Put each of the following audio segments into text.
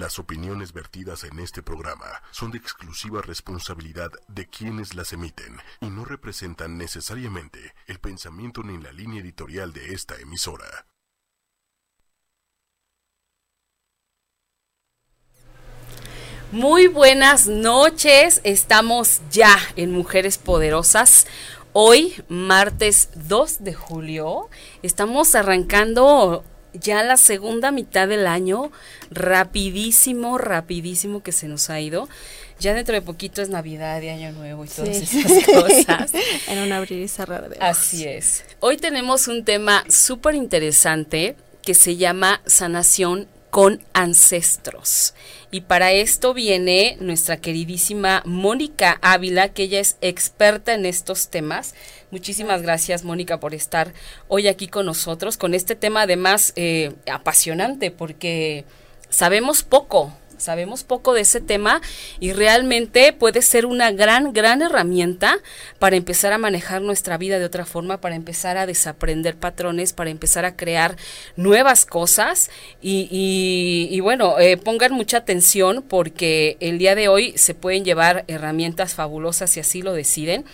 Las opiniones vertidas en este programa son de exclusiva responsabilidad de quienes las emiten y no representan necesariamente el pensamiento ni la línea editorial de esta emisora. Muy buenas noches, estamos ya en Mujeres Poderosas. Hoy, martes 2 de julio, estamos arrancando ya la segunda mitad del año, rapidísimo, rapidísimo que se nos ha ido. Ya dentro de poquito es Navidad y Año Nuevo y todas esas cosas. en un abrir y cerrar de ojos. Así es. Hoy tenemos un tema súper interesante que se llama sanación con ancestros. Y para esto viene nuestra queridísima Mónica Ávila, que ella es experta en estos temas. Muchísimas gracias, Mónica, por estar hoy aquí con nosotros, con este tema además eh, apasionante, porque sabemos poco sabemos poco de ese tema y realmente puede ser una gran, gran herramienta para empezar a manejar nuestra vida de otra forma, para empezar a desaprender patrones, para empezar a crear nuevas cosas y, bueno, eh, pongan mucha atención porque el día de hoy se pueden llevar herramientas fabulosas si así lo deciden.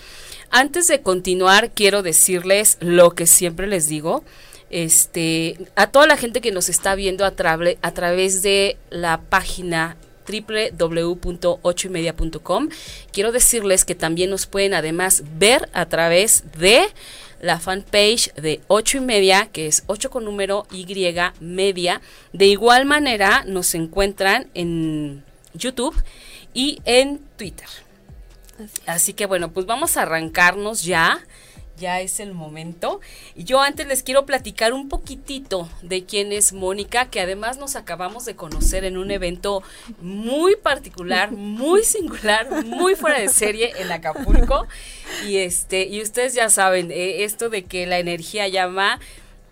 Antes de continuar, quiero decirles lo que siempre les digo este, a toda la gente que nos está viendo a, a través de la página www.ochoymedia.com. Quiero decirles que también nos pueden además ver a través de la fanpage de 8 y media, que es 8 con número Y media. De igual manera nos encuentran en YouTube y en Twitter. Así que bueno, pues vamos a arrancarnos ya ya es el momento. Y yo antes les quiero platicar un poquitito de quién es Mónica, que además nos acabamos de conocer en un evento muy particular, muy singular, muy fuera de serie en Acapulco. Y este, y ustedes ya saben, eh, esto de que la energía llama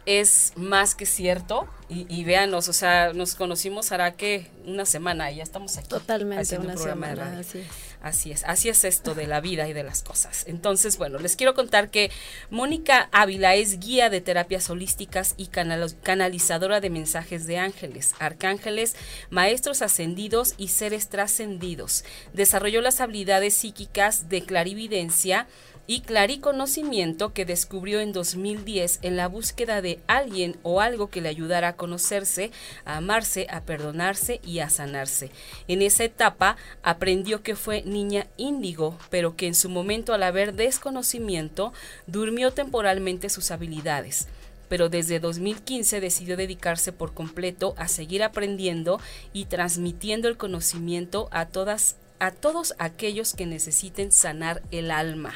es más que cierto. Y, y véanos, o sea, nos conocimos hará que una semana y ya estamos aquí. Totalmente, una semana, así es. Así es, así es esto de la vida y de las cosas. Entonces, bueno, les quiero contar que Mónica Ávila es guía de terapias holísticas y canalizadora de mensajes de ángeles, arcángeles, maestros ascendidos y seres trascendidos. Desarrolló las habilidades psíquicas de clarividencia, y clariconocimiento que descubrió en 2010 en la búsqueda de alguien o algo que le ayudara a conocerse, a amarse, a perdonarse y a sanarse. En esa etapa aprendió que fue niña índigo, pero que en su momento al haber desconocimiento durmió temporalmente sus habilidades pero desde 2015 decidió dedicarse por completo a seguir aprendiendo y transmitiendo el conocimiento a todas a todos aquellos que necesiten sanar el alma.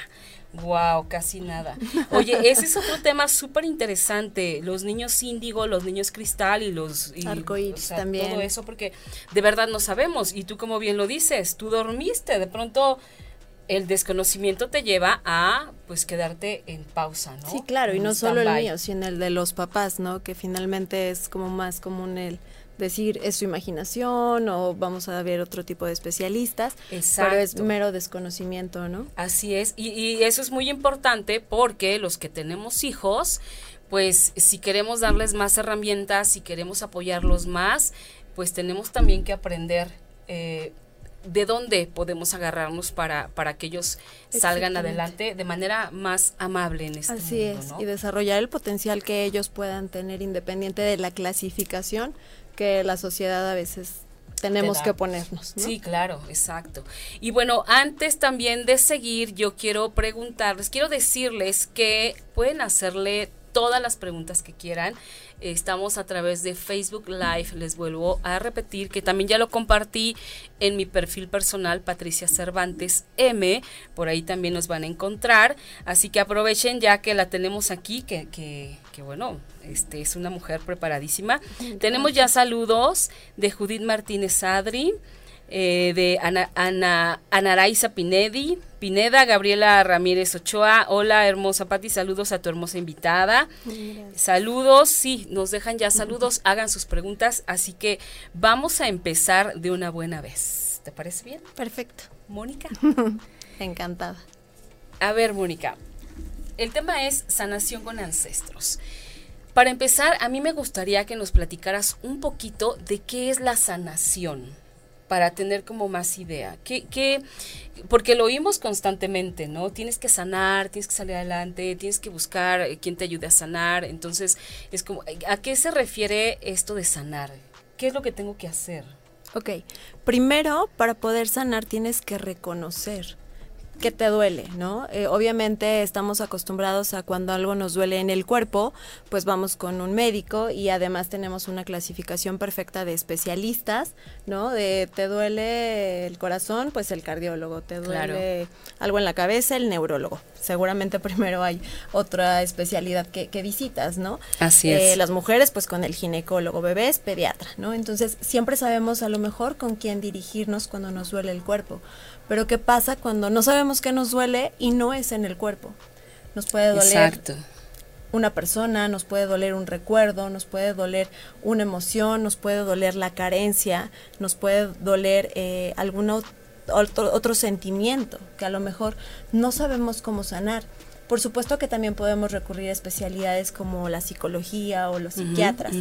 Wow, casi nada. Oye, ese es otro tema súper interesante. Los niños índigo, los niños cristal y los y, arcoíris también. Todo eso, porque de verdad no sabemos. Y tú, como bien lo dices, tú dormiste. De pronto el desconocimiento te lleva a pues quedarte en pausa, ¿no? Sí, claro, y no solo el mío, sino el de los papás, ¿no? Que finalmente es como más común el decir es su imaginación o vamos a ver otro tipo de especialistas, Exacto. pero es mero desconocimiento, ¿no? Así es, y, y eso es muy importante porque los que tenemos hijos, pues si queremos darles más herramientas, si queremos apoyarlos más, pues tenemos también que aprender eh, de dónde podemos agarrarnos para, para que ellos salgan adelante de manera más amable en este Así es, y desarrollar el potencial que ellos puedan tener independiente de la clasificación que la sociedad a veces tenemos que ponernos. Sí, claro, exacto. Y bueno, antes también de seguir, yo quiero preguntarles, quiero decirles que pueden hacerle todas las preguntas que quieran. Estamos a través de Facebook Live. Les vuelvo a repetir que también ya lo compartí en mi perfil personal, Patricia Cervantes M. Por ahí también nos van a encontrar. Así que aprovechen ya que la tenemos aquí, que, que, que bueno, este es una mujer preparadísima. Tenemos ya saludos de Judith Martínez Adri. Eh, de Ana, Ana, Anaraiza Pinedi, Pineda, Gabriela Ramírez Ochoa. Hola, hermosa Pati, saludos a tu hermosa invitada. Saludos, sí, nos dejan ya saludos, hagan sus preguntas, así que vamos a empezar de una buena vez. ¿Te parece bien? Perfecto. Mónica. Encantada. A ver, Mónica, el tema es sanación con ancestros. para empezar, a mí me gustaría que nos platicaras un poquito de qué es la sanación, para tener como más idea. ¿Qué, porque lo oímos constantemente, ¿no? Tienes que sanar, tienes que salir adelante, tienes que buscar eh, quien te ayude a sanar. Entonces, es como, ¿a qué se refiere esto de sanar? ¿Qué es lo que tengo que hacer? Ok, primero para poder sanar tienes que reconocer que te duele, ¿no? Eh, obviamente estamos acostumbrados a cuando algo nos duele en el cuerpo, pues vamos con un médico y además tenemos una clasificación perfecta de especialistas, ¿no? De te duele el corazón, pues el cardiólogo, te duele algo en la cabeza, el neurólogo. Seguramente primero hay otra especialidad que, visitas, ¿no? Así es. Eh, las mujeres, pues con el ginecólogo, bebés, pediatra, ¿no? Entonces siempre sabemos a lo mejor con quién dirigirnos cuando nos duele el cuerpo. Pero ¿qué pasa cuando no sabemos qué nos duele y no es en el cuerpo? Nos puede doler una persona, nos puede doler un recuerdo, nos puede doler una emoción, nos puede doler la carencia, nos puede doler eh, algún otro, otro sentimiento que a lo mejor no sabemos cómo sanar. Por supuesto que también podemos recurrir a especialidades como la psicología o los psiquiatras.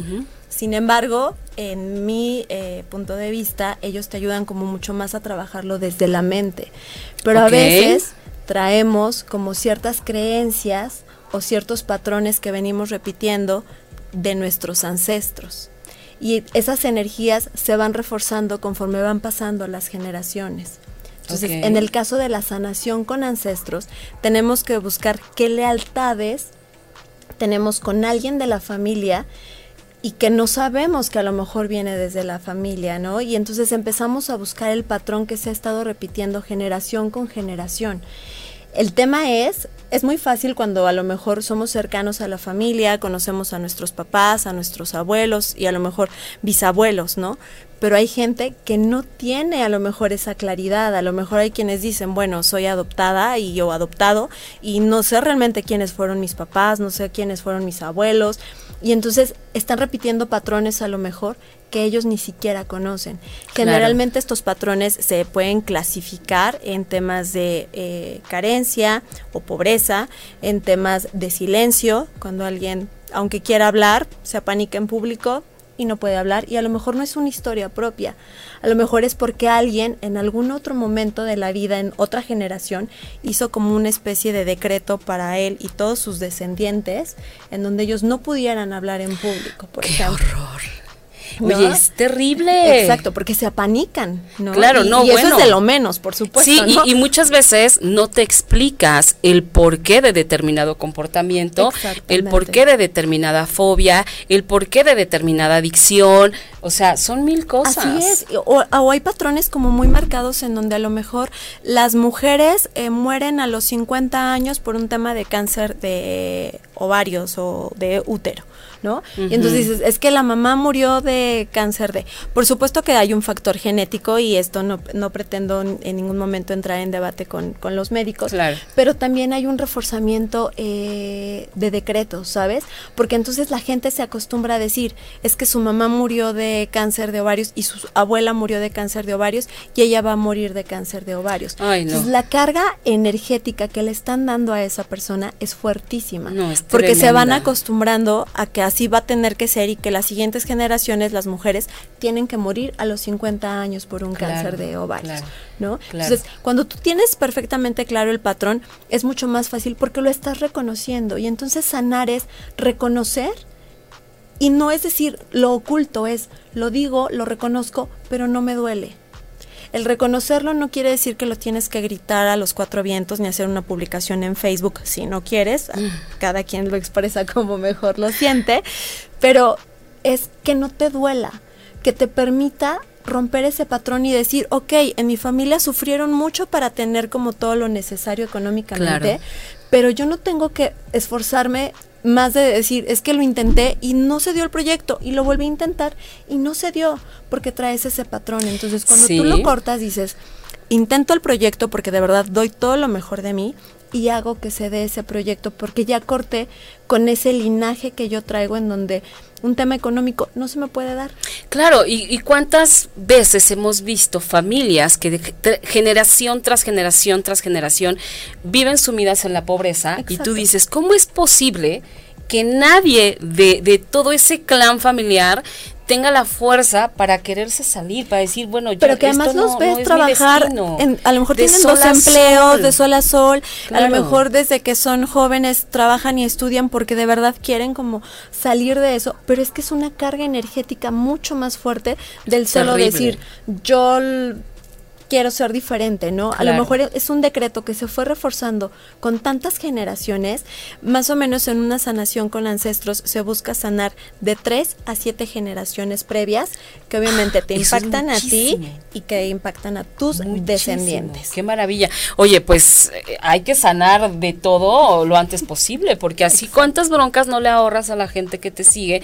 Sin embargo, en mi eh, punto de vista, ellos te ayudan como mucho más a trabajarlo desde la mente. Pero a veces traemos como ciertas creencias o ciertos patrones que venimos repitiendo de nuestros ancestros. Y esas energías se van reforzando conforme van pasando las generaciones. Entonces, en el caso de la sanación con ancestros, tenemos que buscar qué lealtades tenemos con alguien de la familia y que no sabemos que a lo mejor viene desde la familia, ¿no? Y entonces empezamos a buscar el patrón que se ha estado repitiendo generación con generación. El tema es, es muy fácil cuando a lo mejor somos cercanos a la familia, conocemos a nuestros papás, a nuestros abuelos y a lo mejor bisabuelos, ¿no? pero hay gente que no tiene a lo mejor esa claridad, a lo mejor hay quienes dicen, bueno, soy adoptada y yo adoptado y no sé realmente quiénes fueron mis papás, no sé quiénes fueron mis abuelos y entonces están repitiendo patrones a lo mejor que ellos ni siquiera conocen. Generalmente estos patrones se pueden clasificar en temas de eh, carencia o pobreza, en temas de silencio, cuando alguien, aunque quiera hablar, se apanica en público, y no puede hablar y a lo mejor no es una historia propia, a lo mejor es porque alguien en algún otro momento de la vida, en otra generación, hizo como una especie de decreto para él y todos sus descendientes en donde ellos no pudieran hablar en público, por ¡Qué horror! Oye, es terrible. Exacto, porque se apanican, ¿no? Claro, no, y eso es de lo menos, por supuesto. Sí, y, muchas veces no te explicas el porqué de determinado comportamiento, el porqué de determinada fobia, el porqué de determinada adicción. O sea, son mil cosas. Así es. O, hay patrones como muy marcados en donde a lo mejor las mujeres eh, mueren a los 50 años por un tema de cáncer de ovarios o de útero. ¿No? Y entonces dices, es que la mamá murió de cáncer de... Por supuesto que hay un factor genético y esto no, no pretendo en ningún momento entrar en debate con, con los médicos, pero también hay un reforzamiento eh, de decretos, ¿sabes? Porque entonces la gente se acostumbra a decir, es que su mamá murió de cáncer de ovarios y su abuela murió de cáncer de ovarios y ella va a morir de cáncer de ovarios. Entonces la carga energética que le están dando a esa persona es fuertísima, porque se van acostumbrando a que así va a tener que ser y que las siguientes generaciones, las mujeres, tienen que morir a los 50 años por un cáncer de ovarios, ¿no? Entonces, cuando tú tienes perfectamente claro el patrón, es mucho más fácil porque lo estás reconociendo. Y entonces sanar es reconocer y no es decir lo oculto, es lo digo, lo reconozco, pero no me duele el reconocerlo no quiere decir que lo tienes que gritar a los cuatro vientos ni hacer una publicación en Facebook si no quieres. Mm. Cada quien lo expresa como mejor lo siente. Pero es que no te duela, que te permita romper ese patrón y decir, ok, en mi familia sufrieron mucho para tener como todo lo necesario económicamente, pero yo no tengo que esforzarme más de decir, es que lo intenté y no se dio el proyecto y lo volví a intentar y no se dio porque traes ese patrón. Entonces, cuando tú lo cortas, dices, intento el proyecto porque de verdad doy todo lo mejor de mí y hago que se dé ese proyecto porque ya corté con ese linaje que yo traigo en donde un tema económico no se me puede dar. Claro, y, cuántas veces hemos visto familias que de, generación tras generación tras generación viven sumidas en la pobreza y tú dices, ¿cómo es posible que nadie de, de todo ese clan familiar tenga la fuerza para quererse salir, para decir, bueno, yo Pero que además los ves trabajar, a lo mejor tienen dos empleos de sol a sol, a lo mejor desde que son jóvenes trabajan y estudian porque de verdad quieren como salir de eso, pero es que es una carga energética mucho más fuerte del solo decir, yo quiero ser diferente, ¿no? A lo mejor es un decreto que se fue reforzando con tantas generaciones, más o menos en una sanación con ancestros se busca sanar de tres a siete generaciones previas que obviamente te impactan a ti y que impactan a tus descendientes. Qué maravilla. Oye, pues eh, hay que sanar de todo lo antes posible, porque así cuántas broncas no le ahorras a la gente que te sigue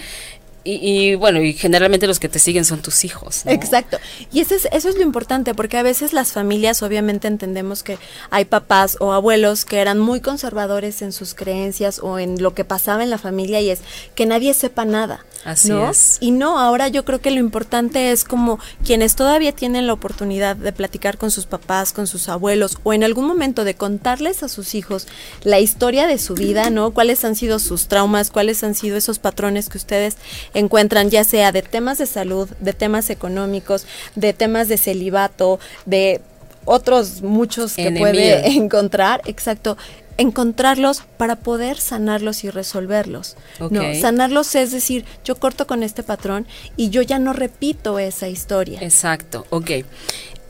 y, bueno, y generalmente los que te siguen son tus hijos. Exacto. Y eso es, eso es lo importante, porque a veces las familias, obviamente entendemos que hay papás o abuelos que eran muy conservadores en sus creencias o en lo que pasaba en la familia y es que nadie sepa nada. Así es. Y no, ahora yo creo que lo importante es como quienes todavía tienen la oportunidad de platicar con sus papás, con sus abuelos o en algún momento de contarles a sus hijos la historia de su vida, ¿no? Cuáles han sido sus traumas, cuáles han sido esos patrones que ustedes encuentran, ya sea de temas de salud, de temas económicos, de temas de celibato, de otros muchos que puede encontrar, exacto, encontrarlos para poder sanarlos y resolverlos. ¿no? Sanarlos es decir, yo corto con este patrón y yo ya no repito esa historia. Exacto, ok.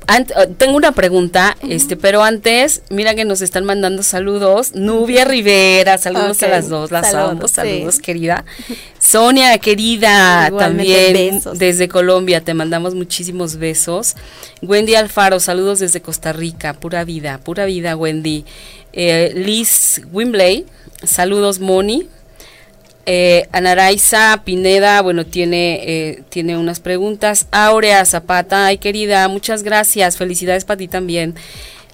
Uh, tengo una pregunta, este, pero antes, mira que nos están mandando saludos. Nubia Rivera, saludos a las dos, las saludos, saludos, querida. Sonia, querida, también desde Colombia, te mandamos muchísimos besos. Wendy Alfaro, saludos desde Costa Rica, pura vida, pura vida, Wendy. Eh, Liz Wimbley, saludos, Moni. Eh, Anaraiza Pineda, bueno, tiene, eh, tiene unas preguntas. Aurea Zapata, ay querida, muchas gracias, felicidades para ti también.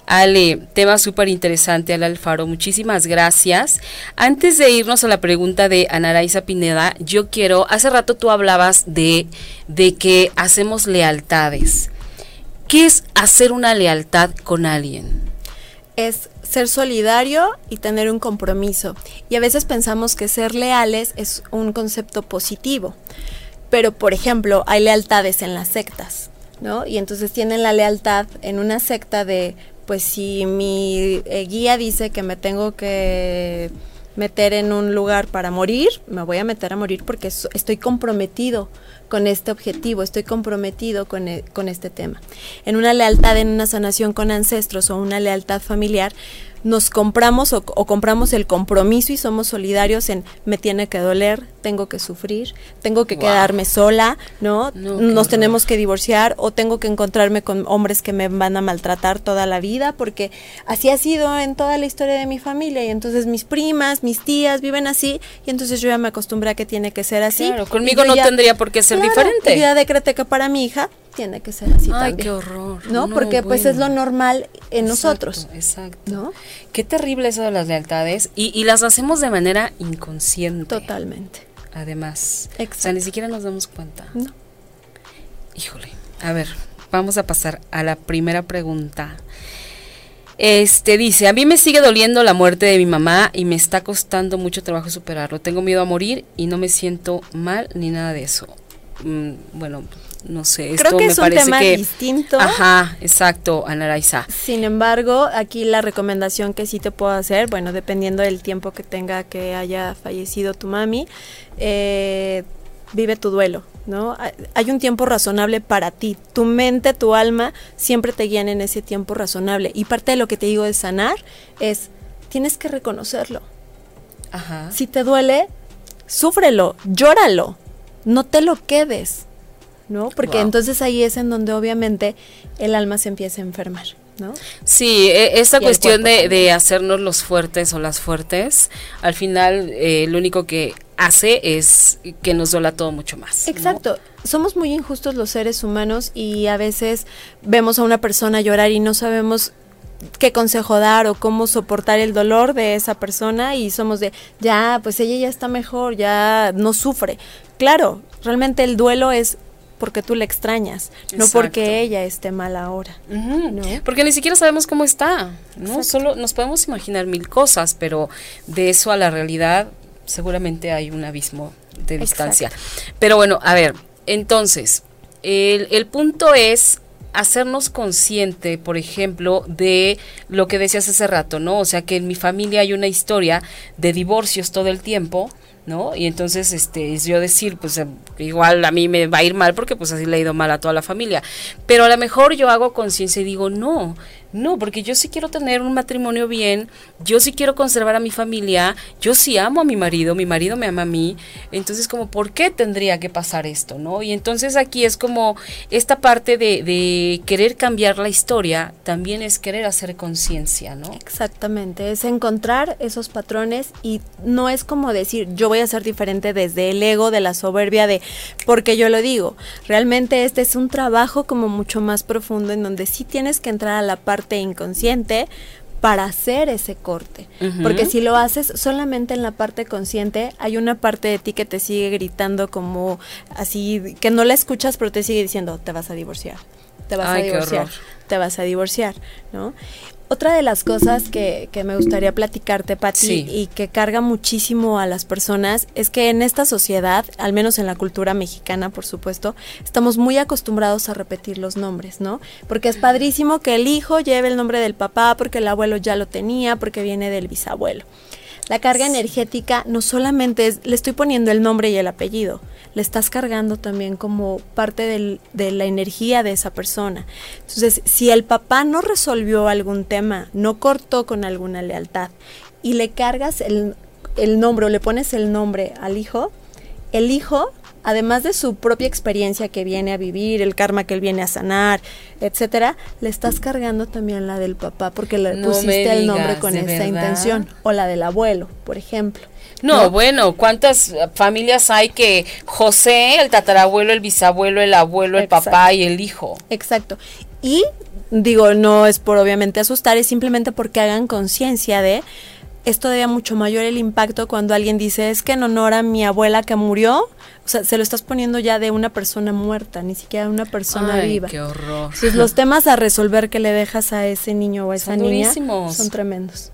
Ale, tema súper interesante, Ale Alfaro, muchísimas gracias. Antes de irnos a la pregunta de Anaraiza Pineda, yo quiero, hace rato tú hablabas de, de que hacemos lealtades. ¿Qué es hacer una lealtad con alguien? Es ser solidario y tener un compromiso. Y a veces pensamos que ser leales es un concepto positivo. Pero, por ejemplo, hay lealtades en las sectas, ¿no? Y entonces tienen la lealtad en una secta de, pues si mi eh, guía dice que me tengo que meter en un lugar para morir, me voy a meter a morir porque estoy comprometido con este objetivo, estoy comprometido con, e, con este tema. En una lealtad, en una sanación con ancestros o una lealtad familiar, nos compramos o, compramos el compromiso y somos solidarios en me tiene que doler, tengo que sufrir, tengo que quedarme sola, ¿no? nos tenemos que divorciar o tengo que encontrarme con hombres que me van a maltratar toda la vida porque así ha sido en toda la historia de mi familia y entonces mis primas, mis tías viven así y entonces yo ya me acostumbré a que tiene que ser así. Claro, conmigo no tendría por qué ser diferente. Y ya decreté que para mi hija tiene que ser así Ay, qué horror. ¿No? Porque pues es lo normal en nosotros. Exacto. ¿No? Qué terrible eso de las lealtades y, y las hacemos de manera inconsciente. Totalmente. Además. Exacto. O sea, ni siquiera nos damos cuenta. No. Híjole. A ver, vamos a pasar a la primera pregunta. Este dice, a mí me sigue doliendo la muerte de mi mamá y me está costando mucho trabajo superarlo. Tengo miedo a morir y no me siento mal ni nada de eso. Mm, bueno, no sé, Creo que es un tema distinto. Ajá, exacto, Anaraiza. Sin embargo, aquí la recomendación que sí te puedo hacer, bueno, dependiendo del tiempo que tenga que haya fallecido tu mami, eh, vive tu duelo, ¿no? Hay un tiempo razonable para ti. Tu mente, tu alma siempre te guían en ese tiempo razonable. Y parte de lo que te digo de sanar es, tienes que reconocerlo. Ajá. Si te duele, súfrelo, llóralo, no te lo quedes ¿no? Porque entonces ahí es en donde obviamente el alma se empieza a enfermar. ¿No? Sí, e, esta cuestión de, hacernos los fuertes o las fuertes, al final eh, lo único que hace es que nos duela todo mucho más. Exacto. Somos muy injustos los seres humanos y a veces vemos a una persona llorar y no sabemos qué consejo dar o cómo soportar el dolor de esa persona y somos de, ya, pues ella ya está mejor, ya no sufre. Claro, realmente el duelo es porque tú le extrañas, no porque ella esté mal ahora. Porque ni siquiera sabemos cómo está, ¿no? Solo nos podemos imaginar mil cosas, pero de eso a la realidad seguramente hay un abismo de distancia. Pero bueno, a ver, entonces, el, el punto es hacernos consciente, por ejemplo, de lo que decías hace rato, ¿no? O sea, que en mi familia hay una historia de divorcios todo el tiempo, ¿no? Y entonces, este, es yo decir, pues em, igual a mí me va a ir mal porque pues así le ha ido mal a toda la familia. Pero a lo mejor yo hago conciencia y digo, no, no, porque yo sí quiero tener un matrimonio bien, yo sí quiero conservar a mi familia, yo sí amo a mi marido, mi marido me ama a mí, entonces como, ¿por qué tendría que pasar esto, no? Y entonces aquí es como esta parte de, de querer cambiar la historia, también es querer hacer conciencia, ¿no? Exactamente, es encontrar esos patrones y no es como decir, yo voy a ser diferente desde el ego, de la soberbia, de, porque yo lo digo, realmente este es un trabajo como mucho más profundo en donde sí tienes que entrar a la parte inconsciente para hacer ese corte. Porque si lo haces solamente en la parte consciente, hay una parte de ti que te sigue gritando como así, que no la escuchas, pero te sigue diciendo, te vas a divorciar, te vas a divorciar, te vas a divorciar, ¿no? Otra de las cosas que, me gustaría platicarte, Pati, y que carga muchísimo a las personas, es que en esta sociedad, al menos en la cultura mexicana, por supuesto, estamos muy acostumbrados a repetir los nombres, ¿no? Porque es padrísimo que el hijo lleve el nombre del papá, porque el abuelo ya lo tenía, porque viene del bisabuelo. La carga energética no solamente es, le estoy poniendo el nombre y el apellido, le estás cargando también como parte de la energía de esa persona. Entonces, si el papá no resolvió algún tema, no cortó con alguna lealtad y le cargas el, el nombre o le pones el nombre al hijo, el hijo además de su propia experiencia que viene a vivir, el karma que él viene a sanar, etcétera, le estás cargando también la del papá porque le pusiste el nombre con esa intención o la del abuelo, por ejemplo. No, bueno, ¿cuántas familias hay que José, el tatarabuelo, el bisabuelo, el abuelo, el papá y el hijo? Exacto. Y digo, no es por obviamente asustar, es simplemente porque hagan conciencia de esto todavía mucho mayor el impacto cuando alguien dice es que en honor a mi abuela que murió, o sea, se lo estás poniendo ya de una persona muerta, ni siquiera de una persona Ay, viva. Qué horror. Entonces los temas a resolver que le dejas a ese niño o a esa niña son tremendos.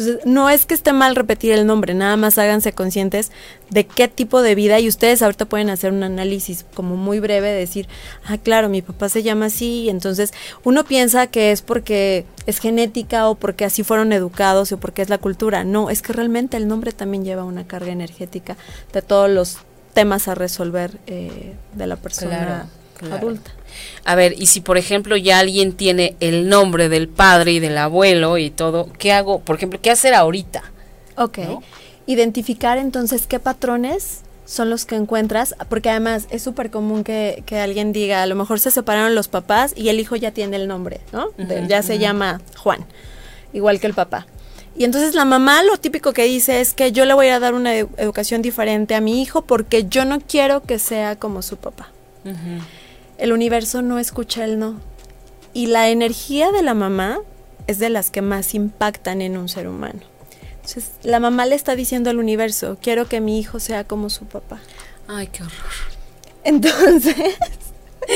Entonces, no es que esté mal repetir el nombre, nada más háganse conscientes de qué tipo de vida y ustedes ahorita pueden hacer un análisis como muy breve, de decir, ah, claro, mi papá se llama así, y entonces uno piensa que es porque es genética o porque así fueron educados o porque es la cultura. No, es que realmente el nombre también lleva una carga energética de todos los temas a resolver eh, de la persona adulta. A ver, y si por ejemplo ya alguien tiene el nombre del padre y del abuelo y todo, ¿qué hago? Por ejemplo, ¿qué hacer ahorita? Ok. Identificar entonces qué patrones son los que encuentras, porque además es súper común que, alguien diga, a lo mejor se separaron los papás y el hijo ya tiene el nombre, ¿no? ya se llama Juan, igual que el papá. Y entonces la mamá lo típico que dice es que yo le voy a dar una educación diferente a mi hijo porque yo no quiero que sea como su papá el universo no escucha el no. Y la energía de la mamá es de las que más impactan en un ser humano. Entonces, la mamá le está diciendo al universo, quiero que mi hijo sea como su papá. Ay, qué horror. Entonces,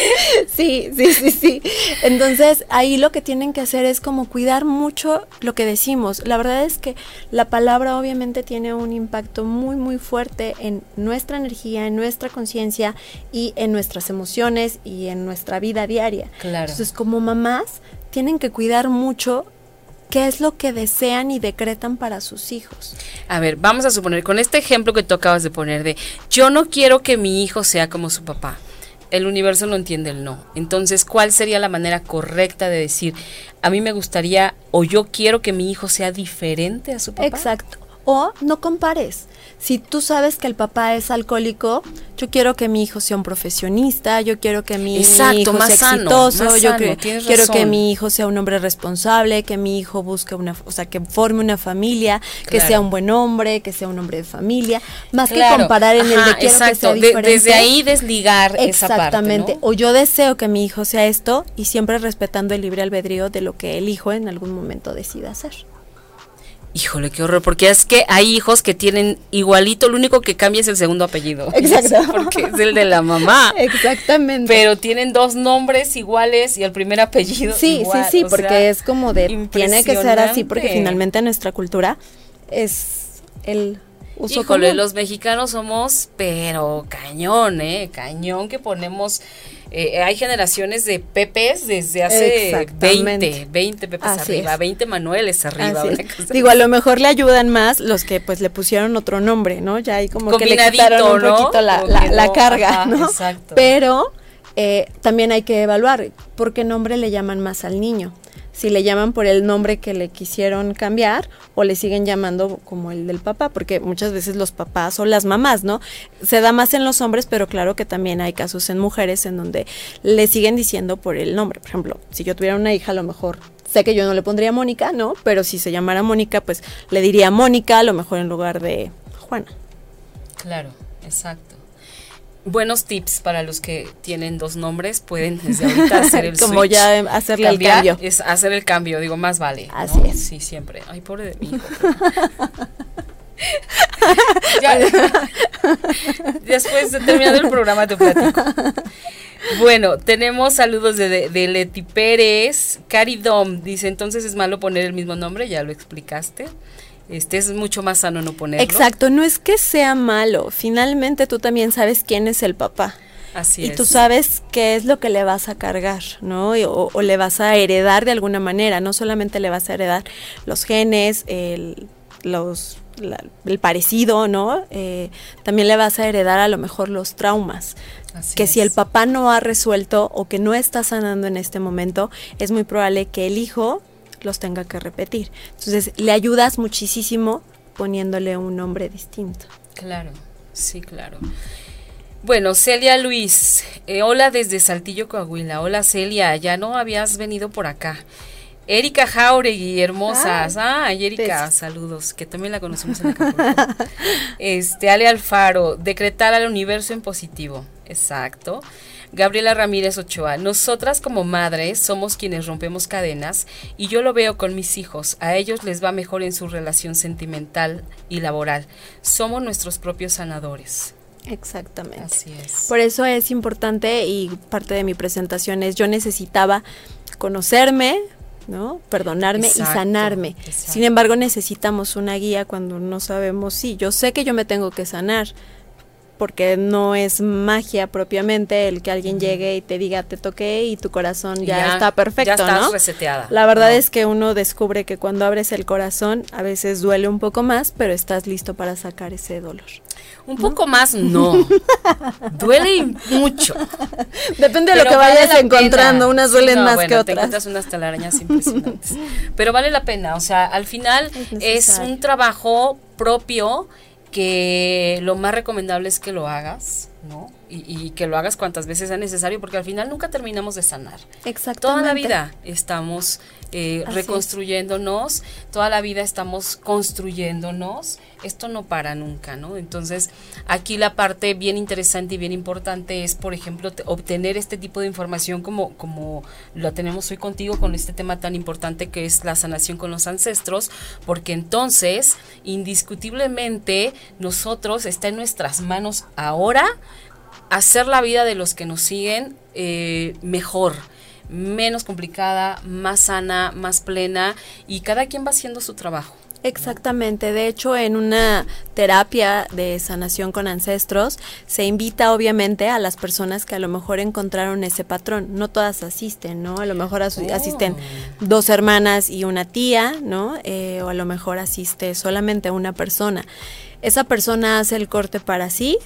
sí, sí, sí, sí. Entonces, ahí lo que tienen que hacer es como cuidar mucho lo que decimos. La verdad es que la palabra obviamente tiene un impacto muy, muy fuerte en nuestra energía, en nuestra conciencia y en nuestras emociones y en nuestra vida diaria. Claro. Entonces, como mamás, tienen que cuidar mucho qué es lo que desean y decretan para sus hijos. A ver, vamos a suponer, con este ejemplo que tú acabas de poner de, yo no quiero que mi hijo sea como su papá el universo no entiende el no. Entonces, ¿cuál sería la manera correcta de decir, a mí me gustaría o yo quiero que mi hijo sea diferente a su papá? Exacto. O no compares si tú sabes que el papá es alcohólico, yo quiero que mi hijo sea un profesionista, yo quiero que mi hijo sea exitoso, yo quiero que mi hijo sea un hombre responsable, que mi hijo busque una, o sea, que forme una familia, que sea un buen hombre, que sea un hombre de familia, más que comparar en el de quiero que sea diferente. desde ahí desligar esa parte, Exactamente. O yo deseo que mi hijo sea esto y siempre respetando el libre albedrío de lo que el hijo en algún momento decida hacer. Híjole, qué horror, porque es que hay hijos que tienen igualito, lo único que cambia es el segundo apellido. Exacto. Porque es el de la mamá. Exactamente. Pero tienen dos nombres iguales y el primer apellido. Sí, sí, sí, porque es como de, tiene que ser así, porque finalmente nuestra cultura es el uso Híjole, los mexicanos somos, pero cañón, ¿eh? Cañón que ponemos eh, hay generaciones de Pepes desde hace 20, 20 Pepes arriba, 20 Manueles arriba. Digo, a lo mejor le ayudan más los que pues le pusieron otro nombre, ¿no? Ya hay como que le quitaron un poquito la, carga, ¿no? Exacto. Pero eh, también hay que evaluar por qué nombre le llaman más al niño si le llaman por el nombre que le quisieron cambiar o le siguen llamando como el del papá, porque muchas veces los papás o las mamás, ¿no? Se da más en los hombres, pero claro que también hay casos en mujeres en donde le siguen diciendo por el nombre. Por ejemplo, si yo tuviera una hija, a lo mejor sé que yo no le pondría Mónica, ¿no? Pero si se llamara Mónica, pues le diría Mónica, a lo mejor en lugar de Juana. Claro, exacto buenos tips para los que tienen dos nombres, pueden desde ahorita hacer el Como ya hacerle el cambio. Es hacer el cambio, digo, más vale. Así es. Sí, siempre. Ay, pobre de hijo. Después de terminado el programa te platico. Bueno, tenemos saludos de, de, Leti Pérez. Cari Dom dice, entonces es malo poner el mismo nombre, ya lo explicaste este es mucho más sano no ponerlo. Exacto, no es que sea malo, finalmente tú también sabes quién es el papá. Así y tú sabes qué es lo que le vas a cargar, ¿no? o, le vas a heredar de alguna manera, no solamente le vas a heredar los genes, el, los, el parecido, ¿no? Eh, también le vas a heredar a lo mejor los traumas. que si el papá no ha resuelto o que no está sanando en este momento, es muy probable que el hijo los tenga que repetir. Entonces, le ayudas muchísimo poniéndole un nombre distinto. Claro, sí, claro. Bueno, Celia Luis, eh, hola desde Saltillo, Coahuila. Hola Celia, ya no habías venido por acá. Erika Jauregui, hermosas. Ah, Erika, saludos, que también la conocemos en la Este, Ale Alfaro, decretar al universo en positivo. Exacto. Gabriela Ramírez Ochoa, nosotras como madres somos quienes rompemos cadenas y yo lo veo con mis hijos, a ellos les va mejor en su relación sentimental y laboral. Somos nuestros propios sanadores. Exactamente. Así es. Por eso es importante y parte de mi presentación es yo necesitaba conocerme, ¿no? Perdonarme y sanarme. Sin embargo, necesitamos una guía cuando no sabemos, sí, yo sé que yo me tengo que sanar, porque no es magia propiamente el que alguien llegue y te diga te toqué y tu corazón ya, está perfecto, ya estás reseteada. La verdad es que uno descubre que cuando abres el corazón a veces duele un poco más, pero estás listo para sacar ese dolor. Un poco más no. Duele mucho. Depende de lo que vayas encontrando, unas duelen más que otras. Te encuentras unas telarañas impresionantes. Pero vale la pena, o sea, al final es un trabajo propio que lo más recomendable es que lo hagas, ¿no? Y, que lo hagas cuantas veces sea necesario, porque al final nunca terminamos de sanar. Exactamente. Toda la vida estamos eh, reconstruyéndonos, toda la vida estamos construyéndonos, esto no para nunca, ¿no? Entonces, aquí la parte bien interesante y bien importante es, por ejemplo, obtener este tipo de información como, como lo tenemos hoy contigo con este tema tan importante que es la sanación con los ancestros, porque entonces, indiscutiblemente, nosotros está en nuestras manos ahora hacer la vida de los que nos siguen eh, mejor menos complicada, más sana, más plena y cada quien va haciendo su trabajo. Exactamente, de hecho en una terapia de sanación con ancestros se invita obviamente a las personas que a lo mejor encontraron ese patrón, no todas asisten, ¿no? A lo mejor asisten oh. dos hermanas y una tía, ¿no? Eh, o a lo mejor asiste solamente una persona. Esa persona hace el corte para sí,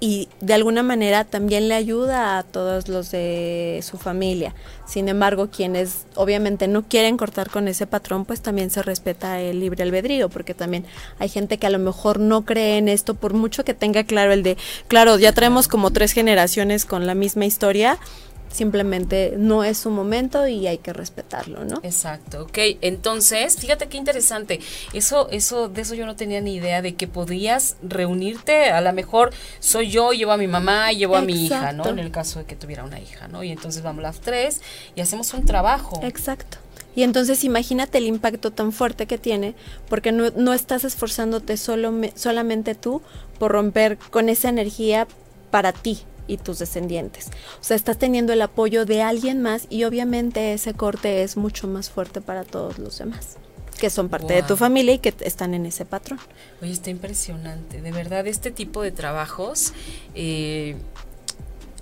y de alguna manera también le ayuda a todos los de su familia. Sin embargo, quienes obviamente no quieren cortar con ese patrón, pues también se respeta el libre albedrío, porque también hay gente que a lo mejor no cree en esto, por mucho que tenga claro el de, claro, ya traemos como tres generaciones con la misma historia, simplemente no es su momento y hay que respetarlo, ¿no? Exacto, ok. Entonces, fíjate qué interesante. Eso, eso, de eso yo no tenía ni idea de que podías reunirte. A lo mejor soy yo, llevo a mi mamá, llevo a mi hija, ¿no? En el caso de que tuviera una hija, ¿no? Y entonces vamos las tres y hacemos un trabajo. Exacto. Y entonces imagínate el impacto tan fuerte que tiene, porque no, no estás esforzándote solo, solamente tú por romper con esa energía para ti, y tus descendientes. O sea, estás teniendo el apoyo de alguien más y obviamente ese corte es mucho más fuerte para todos los demás. que son parte de tu familia y que están en ese patrón. Oye, está impresionante. De verdad, este tipo de trabajos... Eh,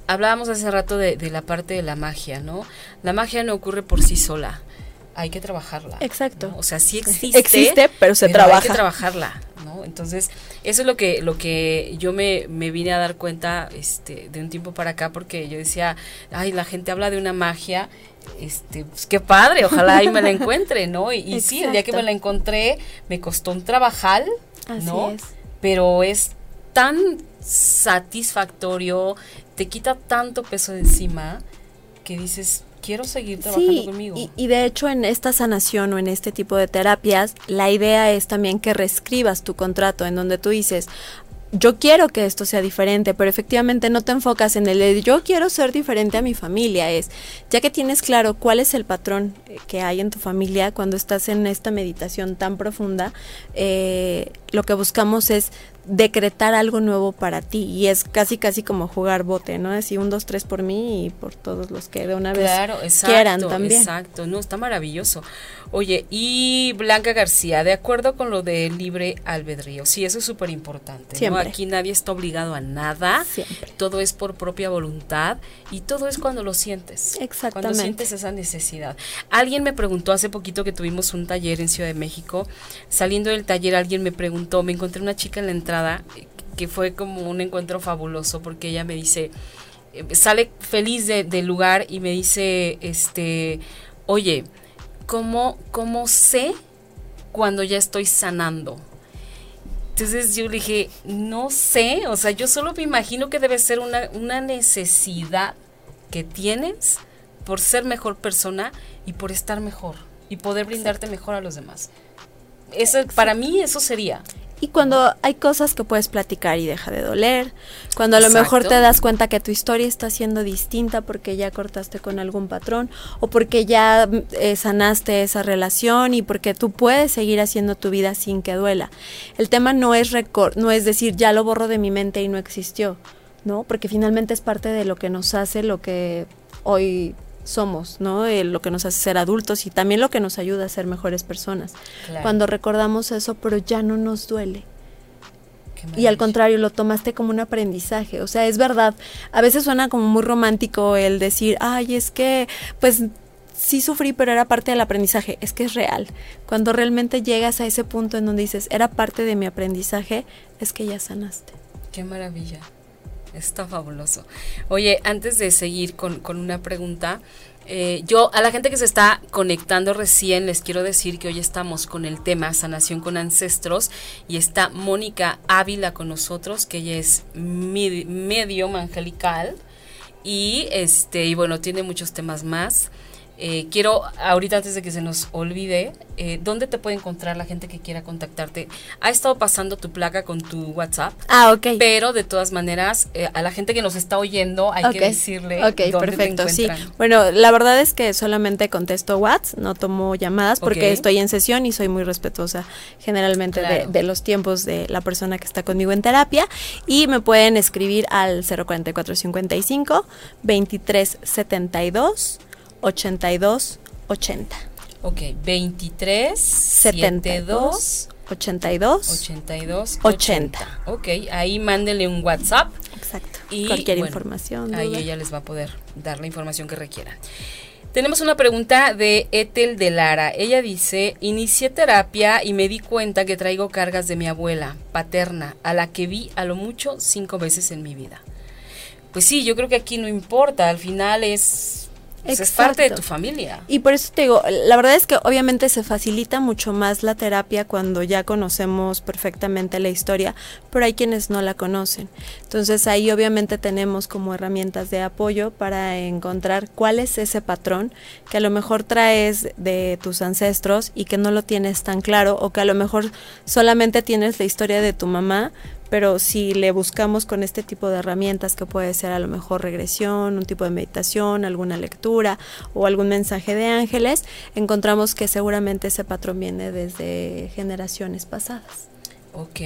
hablábamos hace rato de, la parte de la magia, ¿no? La magia no ocurre por sí sola. Hay que trabajarla. Exacto. O sea, sí existe. Existe, pero se trabaja. Hay que trabajarla, ¿no? Entonces, eso es lo que, lo que yo me, me, vine a dar cuenta este, de un tiempo para acá, porque yo decía, ay, la gente habla de una magia este, pues qué padre, ojalá ahí me la encuentre, ¿no? Y, sí, el día que me la encontré me costó un trabajal, ¿no? Es. Pero es tan satisfactorio, te quita tanto peso de encima que dices, quiero seguir trabajando conmigo. Y, y, de hecho en esta sanación o en este tipo de terapias, la idea es también que reescribas tu contrato en donde tú dices, yo quiero que esto sea diferente, pero efectivamente no te enfocas en el yo quiero ser diferente a mi familia, es ya que tienes claro cuál es el patrón eh, que hay en tu familia cuando estás en esta meditación tan profunda, eh, lo que buscamos es decretar algo nuevo para ti y es casi casi como jugar bote, ¿no? Así un, dos, tres por mí y por todos los que de una vez quieran también. Exacto, no, está maravilloso. Oye, y Blanca García, de acuerdo con lo de libre albedrío, sí, eso es súper importante, ¿no? Aquí nadie está obligado a nada, todo es por propia voluntad y todo es cuando lo sientes. Exactamente. Cuando sientes esa necesidad. Alguien me preguntó hace poquito que tuvimos un taller en Ciudad de México, saliendo del taller alguien me preguntó, me encontré una chica en la entrada que fue como un encuentro fabuloso porque ella me dice, eh, sale feliz del lugar y me dice, este, oye, ¿cómo, ¿cómo sé cuando ya estoy sanando? Entonces yo le dije, no sé, o sea, yo solo me imagino que debe ser una, una necesidad que tienes por ser mejor persona y por estar mejor y poder brindarte mejor a los demás. Eso, para mí eso sería. Y cuando hay cosas que puedes platicar y deja de doler, cuando a lo mejor te das cuenta que tu historia está siendo distinta porque ya cortaste con algún patrón o porque ya eh, sanaste esa relación y porque tú puedes seguir haciendo tu vida sin que duela. El tema no es no es decir ya lo borro de mi mente y no existió, ¿no? Porque finalmente es parte de lo que nos hace lo que hoy somos, ¿no? Eh, lo que nos hace ser adultos y también lo que nos ayuda a ser mejores personas. Cuando recordamos eso, pero ya no nos duele. Y al contrario, lo tomaste como un aprendizaje. O sea, es verdad. A veces suena como muy romántico el decir, ay, es que, pues sí sufrí, pero era parte del aprendizaje. Es que es real. Cuando realmente llegas a ese punto en donde dices, era parte de mi aprendizaje, es que ya sanaste. Qué maravilla. Está fabuloso. Oye, antes de seguir con, una pregunta, eh, yo a la gente que se está conectando recién les quiero decir que hoy estamos con el tema sanación con ancestros y está Mónica Ávila con nosotros, que ella es medio angelical y este y bueno tiene muchos temas más. Eh, quiero, ahorita antes de que se nos olvide, eh, ¿dónde te puede encontrar la gente que quiera contactarte? Ha estado pasando tu placa con tu WhatsApp. Ah, ok. Pero de todas maneras, eh, a la gente que nos está oyendo hay que decirle Ok, perfecto, sí. Bueno, la verdad es que solamente contesto WhatsApp, no tomo llamadas porque estoy en sesión y soy muy respetuosa generalmente de, de, los tiempos de la persona que está conmigo en terapia. Y me pueden escribir al 04455 2372 82 80. Ok, 23 72 82 82 80. Ok, ahí mándele un WhatsApp. Exacto. Y cualquier información. Ahí ella les va a poder dar la información que requieran. Tenemos una pregunta de Ethel de Lara. Ella dice, inicié terapia y me di cuenta que traigo cargas de mi abuela paterna, a la que vi a lo mucho cinco veces en mi vida. Pues sí, yo creo que aquí no importa, al final es pues es parte de tu familia. Y por eso te digo, la verdad es que obviamente se facilita mucho más la terapia cuando ya conocemos perfectamente la historia, pero hay quienes no la conocen. Entonces ahí obviamente tenemos como herramientas de apoyo para encontrar cuál es ese patrón que a lo mejor traes de tus ancestros y que no lo tienes tan claro o que a lo mejor solamente tienes la historia de tu mamá, pero si le buscamos con este tipo de herramientas que puede ser a lo mejor regresión, un tipo de meditación, alguna lectura o algún mensaje de ángeles, encontramos que seguramente ese patrón viene desde generaciones pasadas. Ok.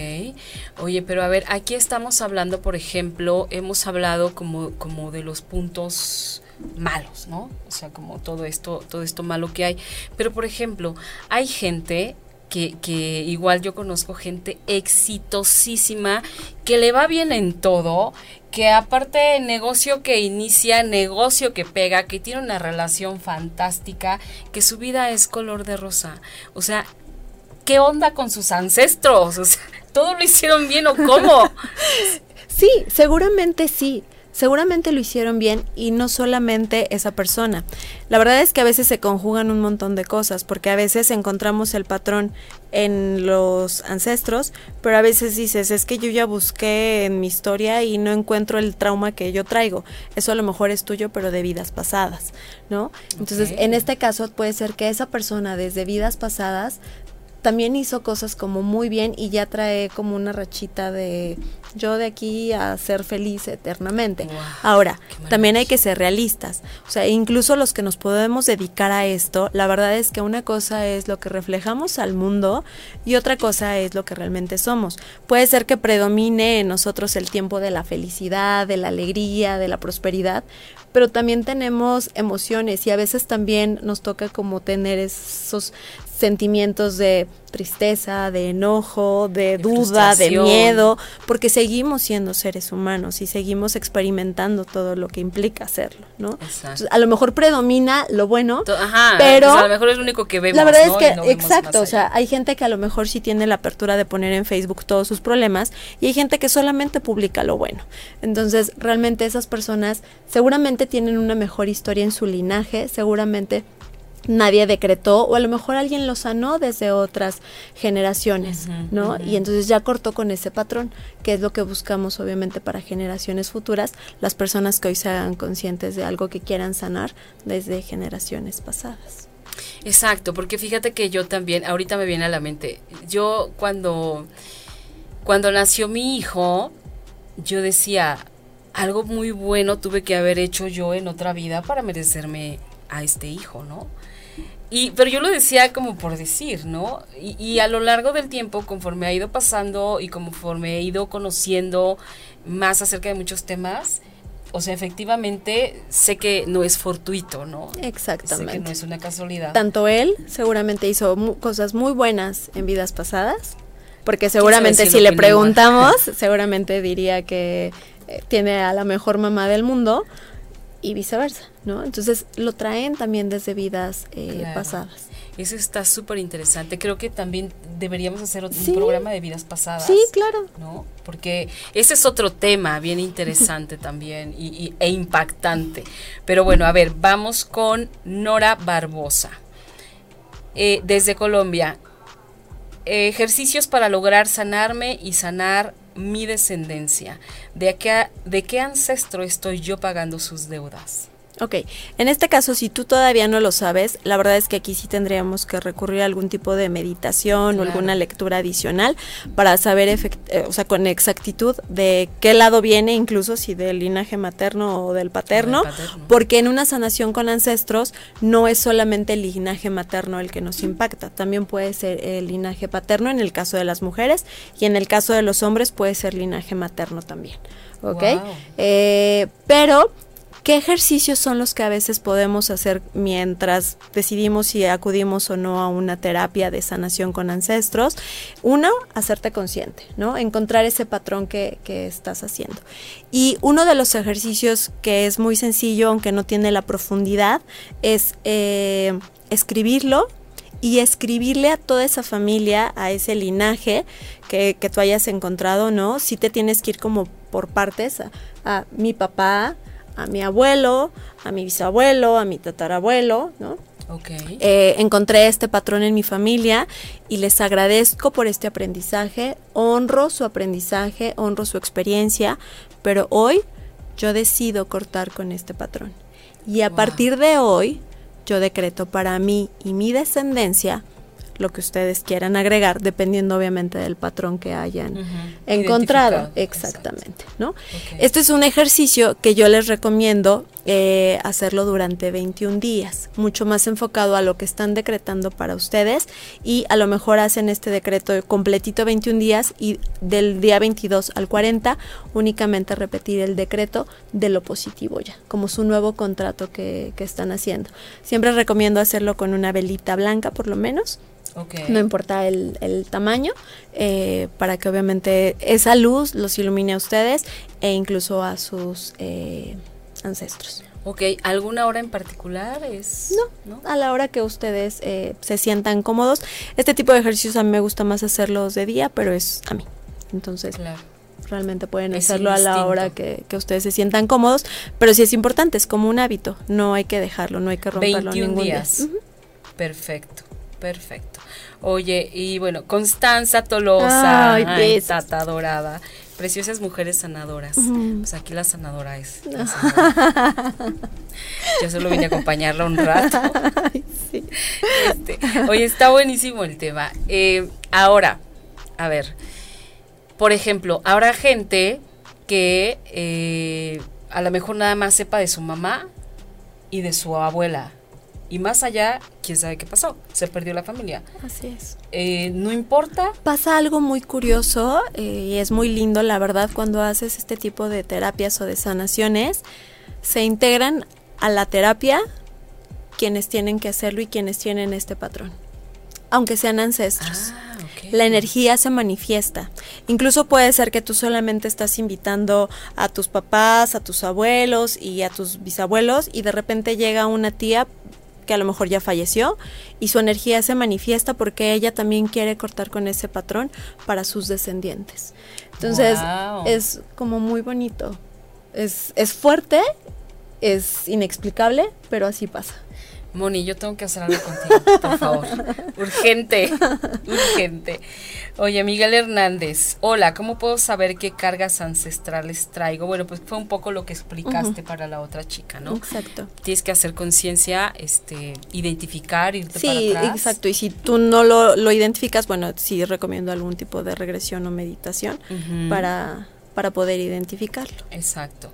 Oye, pero a ver, aquí estamos hablando, por ejemplo, hemos hablado como, como de los puntos malos, ¿no? O sea, como todo esto, todo esto malo que hay. Pero, por ejemplo, hay gente que, que, igual yo conozco gente exitosísima, que le va bien en todo, que aparte negocio que inicia, negocio que pega, que tiene una relación fantástica, que su vida es color de rosa. O sea, ¿qué onda con sus ancestros? O sea, ¿todo lo hicieron bien o cómo? sí, seguramente sí seguramente lo hicieron bien y no solamente esa persona. La verdad es que a veces se conjugan un montón de cosas, porque a veces encontramos el patrón en los ancestros, pero a veces dices, es que yo ya busqué en mi historia y no encuentro el trauma que yo traigo. Eso a lo mejor es tuyo, pero de vidas pasadas, ¿no? Entonces, en este caso puede ser que esa persona desde vidas pasadas también hizo cosas como muy bien y ya trae como una rachita de yo de aquí a ser feliz eternamente. Ahora, también hay que ser realistas. O sea, incluso los que nos podemos dedicar a esto, la verdad es que una cosa es lo que reflejamos al mundo y otra cosa es lo que realmente somos. Puede ser que predomine en nosotros el tiempo de la felicidad, de la alegría, de la prosperidad, pero también tenemos emociones y a veces también nos toca como tener esos sentimientos de tristeza, de enojo, de, duda, de miedo, porque seguimos siendo seres humanos y seguimos experimentando todo lo que implica hacerlo, ¿no? a lo mejor predomina lo bueno, pero pues a lo mejor es lo único que vemos. La verdad es que, exacto, o sea, hay gente que a lo mejor sí tiene la apertura de poner en Facebook todos sus problemas y hay gente que solamente publica lo bueno. Entonces, realmente esas personas seguramente tienen una mejor historia en su linaje, seguramente nadie decretó o a lo mejor alguien lo sanó desde otras generaciones, ¿no? Y entonces ya cortó con ese patrón, que es lo que buscamos obviamente para generaciones futuras, las personas que hoy se hagan conscientes de algo que quieran sanar desde generaciones pasadas. Exacto, porque fíjate que yo también, ahorita me viene a la mente, yo cuando, cuando nació mi hijo, yo decía, algo muy bueno tuve que haber hecho yo en otra vida para merecerme a este hijo, ¿no? Y, pero yo lo decía como por decir, ¿no? Y, a lo largo del tiempo, conforme ha ido pasando y conforme he ido conociendo más acerca de muchos temas, o sea, efectivamente sé que no es fortuito, ¿no? Exactamente. Sé que no es una casualidad. Tanto él seguramente hizo cosas muy buenas en vidas pasadas, porque seguramente si le preguntamos, seguramente diría que eh, tiene a la mejor mamá del mundo y viceversa, ¿no? Entonces lo traen también desde vidas eh, pasadas. Eso está súper interesante. Creo que también deberíamos hacer otro, un programa de vidas pasadas. Sí, claro. ¿no? Porque ese es otro tema bien interesante también y, e impactante. Pero bueno, a ver, vamos con Nora Barbosa. Eh, desde Colombia. ejercicios para lograr sanarme y sanar mi descendencia? ¿De qué, ¿De qué ancestro estoy yo pagando sus deudas? Ok, en este caso, si tú todavía no lo sabes, la verdad es que aquí sí tendríamos que recurrir a algún tipo de meditación o alguna lectura adicional para saber, eh, o sea, con exactitud de qué lado viene, incluso si del linaje materno o del paterno, porque en una sanación con ancestros no es solamente el linaje materno el que nos impacta, también puede ser el linaje paterno en el caso de las mujeres y en el caso de los hombres puede ser linaje materno también. ¿Ok? Eh, pero ¿Qué ejercicios son los que a veces podemos hacer mientras decidimos si acudimos o no a una terapia de sanación con ancestros? Uno, hacerte consciente, ¿no? Encontrar ese patrón que, estás haciendo. Y uno de los ejercicios que es muy sencillo, aunque no tiene la profundidad, es eh, escribirlo y escribirle a toda esa familia, a ese linaje que, que, tú hayas encontrado, ¿no? Si te tienes que ir como por partes, a mi papá, a mi abuelo, a mi bisabuelo, a mi tatarabuelo, ¿no? Okay. Eh, encontré este patrón en mi familia y les agradezco por este aprendizaje, honro su aprendizaje, honro su experiencia, pero hoy yo decido cortar con este patrón. Y a partir de hoy, yo decreto para mí y mi descendencia lo que ustedes quieran agregar, dependiendo obviamente del patrón que hayan encontrado. Exactamente, ¿no? Este es un ejercicio que yo les recomiendo eh, hacerlo durante 21 días, mucho más enfocado a lo que están decretando para ustedes y a lo mejor hacen este decreto completito 21 días y del día 22 al 40 únicamente repetir el decreto de lo positivo ya, como su nuevo contrato que, que están haciendo. Siempre recomiendo hacerlo con una velita blanca por lo menos. No importa el, el tamaño, eh, para que obviamente esa luz los ilumine a ustedes e incluso a sus eh, ancestros. Ok, ¿alguna hora en particular es? No, a la hora que ustedes eh, se sientan cómodos. Este tipo de ejercicios a mí me gusta más hacerlos de día, pero es a mí. Entonces, realmente pueden hacerlo a la hora que, ustedes se sientan cómodos, pero sí es importante, es como un hábito, no hay que dejarlo, no hay que romperlo 21 ningún días. Perfecto, perfecto. Oye, y bueno, Constanza Tolosa, ay, tata dorada preciosas mujeres sanadoras. Pues aquí la sanadora es. Yo solo vine a acompañarla un rato. Este, oye, está buenísimo el tema. Eh, ahora, a ver, por ejemplo, habrá gente que eh, a lo mejor nada más sepa de su mamá y de su abuela y más allá, quién sabe qué pasó, se perdió la familia. Así es. Eh, no importa. Pasa algo muy curioso eh, y es muy lindo, la verdad, cuando haces este tipo de terapias o de sanaciones, se integran a la terapia quienes tienen que hacerlo y quienes tienen este patrón, aunque sean ancestros. Ah, la energía se manifiesta. Incluso puede ser que tú solamente estás invitando a tus papás, a tus abuelos y a tus bisabuelos y de repente llega una tía que a lo mejor ya falleció y su energía se manifiesta porque ella también quiere cortar con ese patrón para sus descendientes. Entonces es como muy bonito. Es, es fuerte, es inexplicable, pero así pasa. Moni, yo tengo que hacer algo contigo, por favor. urgente, urgente. Oye, Miguel Hernández, hola, ¿cómo puedo saber qué cargas ancestrales traigo? Bueno, pues fue un poco lo que explicaste para la otra chica, ¿no? Exacto. Tienes que hacer conciencia, este, identificar, irte sí, para atrás. exacto. Y si tú no lo, lo, identificas, bueno, sí recomiendo algún tipo de regresión o meditación para, para poder identificarlo. Exacto.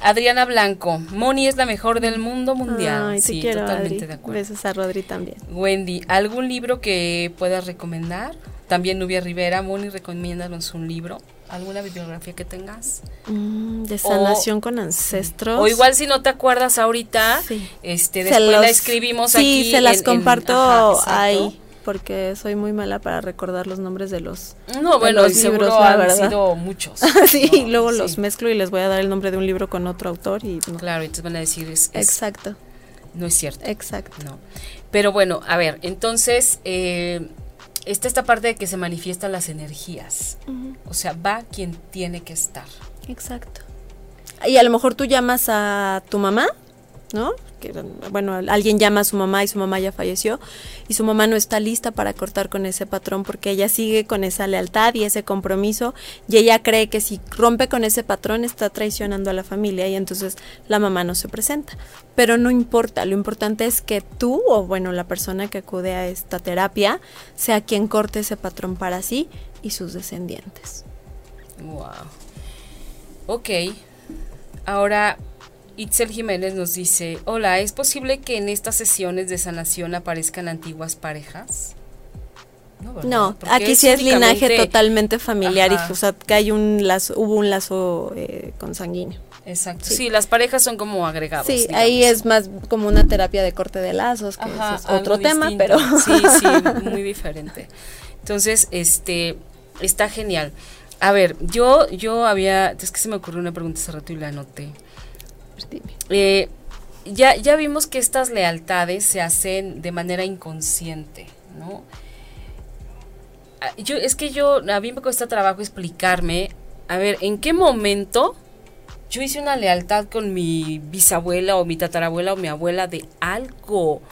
Adriana Blanco, Moni es la mejor del mundo mundial. sí, totalmente de acuerdo. Besos a Rodri también. Wendy, ¿algún libro que puedas recomendar? También Nubia Rivera, Moni, recomiéndanos un libro. ¿Alguna bibliografía que tengas? Mm, de sanación con ancestros. O igual si no te acuerdas ahorita, este, después la escribimos aquí. Sí, se las comparto ahí porque soy muy mala para recordar los nombres de los No, bueno, los libros, han sido muchos. sí, y luego los mezclo y les voy a dar el nombre de un libro con otro autor y Claro, entonces van a decir es, Exacto. No es cierto. Exacto. No. Pero bueno, a ver, entonces eh, está esta parte de que se manifiestan las energías. O sea, va quien tiene que estar. Exacto. Y a lo mejor tú llamas a tu mamá ¿no? Que, bueno, alguien llama a su mamá y su mamá ya falleció y su mamá no está lista para cortar con ese patrón porque ella sigue con esa lealtad y ese compromiso y ella cree que si rompe con ese patrón está traicionando a la familia y entonces la mamá no se presenta. Pero no importa, lo importante es que tú o bueno, la persona que acude a esta terapia sea quien corte ese patrón para sí y sus descendientes. Wow. Ok. Ahora Itzel Jiménez nos dice, hola, ¿es posible que en estas sesiones de sanación aparezcan antiguas parejas? No, aquí sí es linaje totalmente familiar y o sea, que hay un lazo, hubo un lazo eh, consanguíneo. Exacto. Sí. las parejas son como agregados. Sí, ahí es más como una terapia de corte de lazos, que es otro tema, pero sí, sí, muy diferente. Entonces, este está genial. A ver, yo yo había, es que se me ocurrió una pregunta hace rato y la anoté. Eh, ya, ya vimos que estas lealtades se hacen de manera inconsciente, ¿no? Ah, yo, es que yo, a mí me cuesta trabajo explicarme, a ver, ¿en qué momento yo hice una lealtad con mi bisabuela o mi tatarabuela o mi abuela de algo?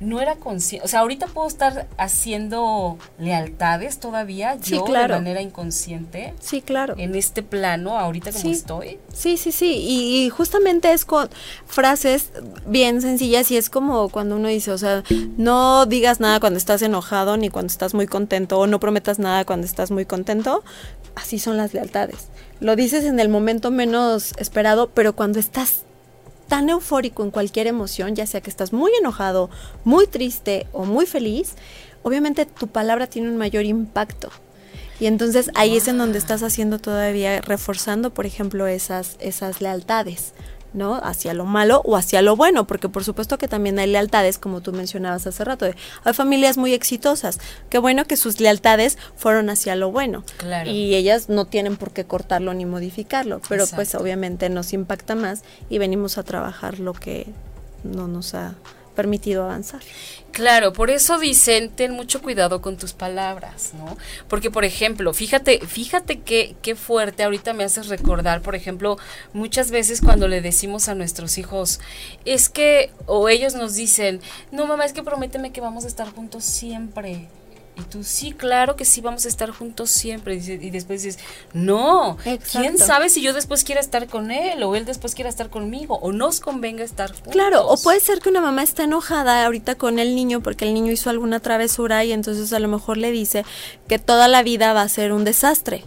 No era consciente, o sea, ahorita puedo estar haciendo lealtades todavía yo de manera inconsciente. Sí, claro. En este plano, ahorita como estoy. Sí, sí, sí, y, justamente es con frases bien sencillas y es como cuando uno dice, o sea, no digas nada cuando estás enojado ni cuando estás muy contento o no prometas nada cuando estás muy contento. Así son las lealtades. Lo dices en el momento menos esperado, pero cuando estás tan eufórico en cualquier emoción, ya sea que estás muy enojado, muy triste o muy feliz, obviamente tu palabra tiene un mayor impacto. Y entonces ahí es en donde estás haciendo todavía, reforzando, por ejemplo, esas, esas lealtades. ¿No? Hacia lo malo o hacia lo bueno, porque por supuesto que también hay lealtades, como tú mencionabas hace rato. hay familias muy exitosas. Qué bueno que sus lealtades fueron hacia lo bueno. Y ellas no tienen por qué cortarlo ni modificarlo, pero pues obviamente nos impacta más y venimos a trabajar lo que no nos ha permitido avanzar. Claro, por eso dicen, ten mucho cuidado con tus palabras, ¿no? Porque, por ejemplo, fíjate, fíjate qué, qué fuerte, ahorita me haces recordar, por ejemplo, muchas veces cuando le decimos a nuestros hijos, es que, o ellos nos dicen, no mamá, es que prométeme que vamos a estar juntos siempre. Y tú, sí, claro que sí, vamos a estar juntos siempre. Y, después dices, no, ¿quién sabe si yo después quiera estar con él o él después quiera estar conmigo o nos convenga estar juntos? Claro, o puede ser que una mamá esté enojada ahorita con el niño porque el niño hizo alguna travesura y entonces a lo mejor le dice que toda la vida va a ser un desastre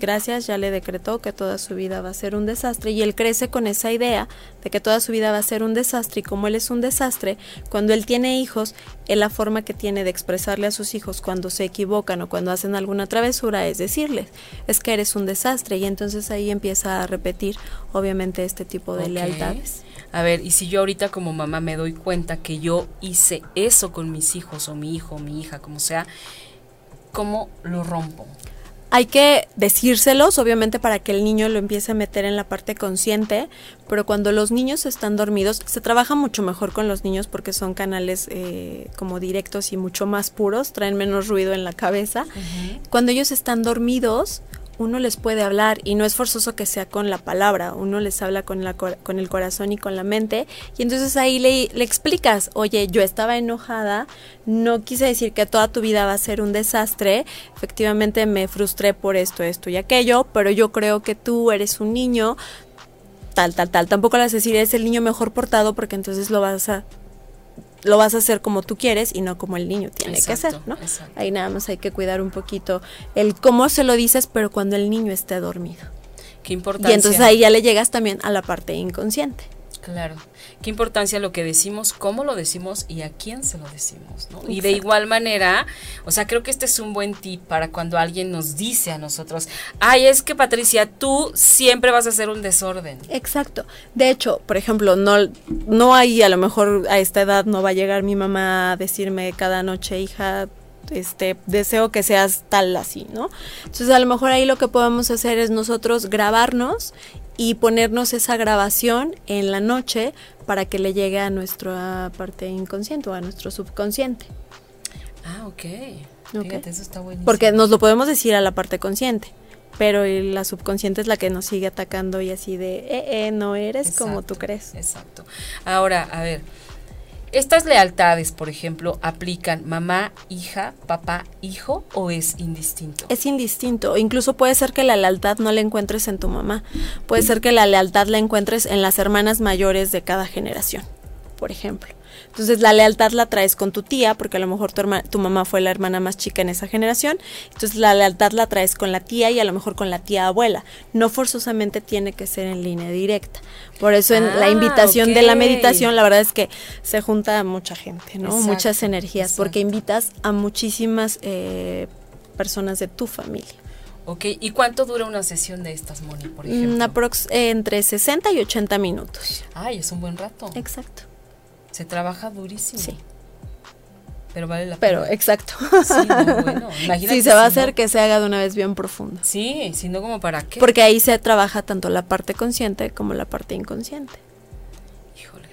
gracias, ya le decretó que toda su vida va a ser un desastre y él crece con esa idea de que toda su vida va a ser un desastre y como él es un desastre, cuando él tiene hijos, él la forma que tiene de expresarle a sus hijos cuando se equivocan o cuando hacen alguna travesura es decirles, es que eres un desastre y entonces ahí empieza a repetir obviamente este tipo de lealtades. A ver, y si yo ahorita como mamá me doy cuenta que yo hice eso con mis hijos o mi hijo o mi hija, como sea, ¿cómo lo rompo? Hay que decírselos, obviamente, para que el niño lo empiece a meter en la parte consciente, pero cuando los niños están dormidos, se trabaja mucho mejor con los niños porque son canales eh, como directos y mucho más puros, traen menos ruido en la cabeza. Cuando ellos están dormidos, uno les puede hablar y no es forzoso que sea con la palabra, uno les habla con, la, con el corazón y con la mente y entonces ahí le, le, explicas, oye, yo estaba enojada, no quise decir que toda tu vida va a ser un desastre, efectivamente me frustré por esto, esto y aquello, pero yo creo que tú eres un niño tal, tal, tal, tampoco a decir es el niño mejor portado porque entonces lo vas a lo vas a hacer como tú quieres y no como el niño tiene que hacer, ¿no? Ahí nada más hay que cuidar un poquito el cómo se lo dices, pero cuando el niño esté dormido. Qué importancia. Y entonces ahí ya le llegas también a la parte inconsciente. Claro. Qué importancia lo que decimos, cómo lo decimos y a quién se lo decimos, ¿no? Y de igual manera, o sea, creo que este es un buen tip para cuando alguien nos dice a nosotros, ay, es que Patricia, tú siempre vas a hacer un desorden. Exacto. De hecho, por ejemplo, no, no hay, a lo mejor a esta edad no va a llegar mi mamá a decirme cada noche, hija, este deseo que seas tal así, ¿no? Entonces a lo mejor ahí lo que podemos hacer es nosotros grabarnos y ponernos esa grabación en la noche para que le llegue a nuestra parte inconsciente o a nuestro subconsciente. Ah, ok. Fíjate, eso está buenísimo. Porque nos lo podemos decir a la parte consciente, pero la subconsciente es la que nos sigue atacando y así de, eh, eh, no eres como tú crees. Exacto. Ahora, a ver, ¿Estas lealtades, por ejemplo, aplican mamá, hija, papá, hijo o es indistinto? Es indistinto. Incluso puede ser que la lealtad no la encuentres en tu mamá. Puede ser que la lealtad la encuentres en las hermanas mayores de cada generación, por ejemplo. Entonces la lealtad la traes con tu tía, porque a lo mejor tu, tu mamá fue la hermana más chica en esa generación. Entonces la lealtad la traes con la tía y a lo mejor con la tía abuela. No forzosamente tiene que ser en línea directa. Por eso en la ah, invitación de la meditación, la verdad es que se junta mucha gente, ¿no? Muchas energías, porque invitas a muchísimas eh, personas de tu familia. Ok, ¿y cuánto dura una sesión de estas, Moni, por ejemplo? Aprox entre 60 y 80 minutos. Ay, es un buen rato. Exacto. Se trabaja durísimo. Sí. Pero vale la pena. Pero, exacto. Sí, bueno, sí, se va a hacer que se haga de una vez bien profundo. Sí, sino como para qué. Porque ahí se trabaja tanto la parte consciente como la parte inconsciente. Híjole.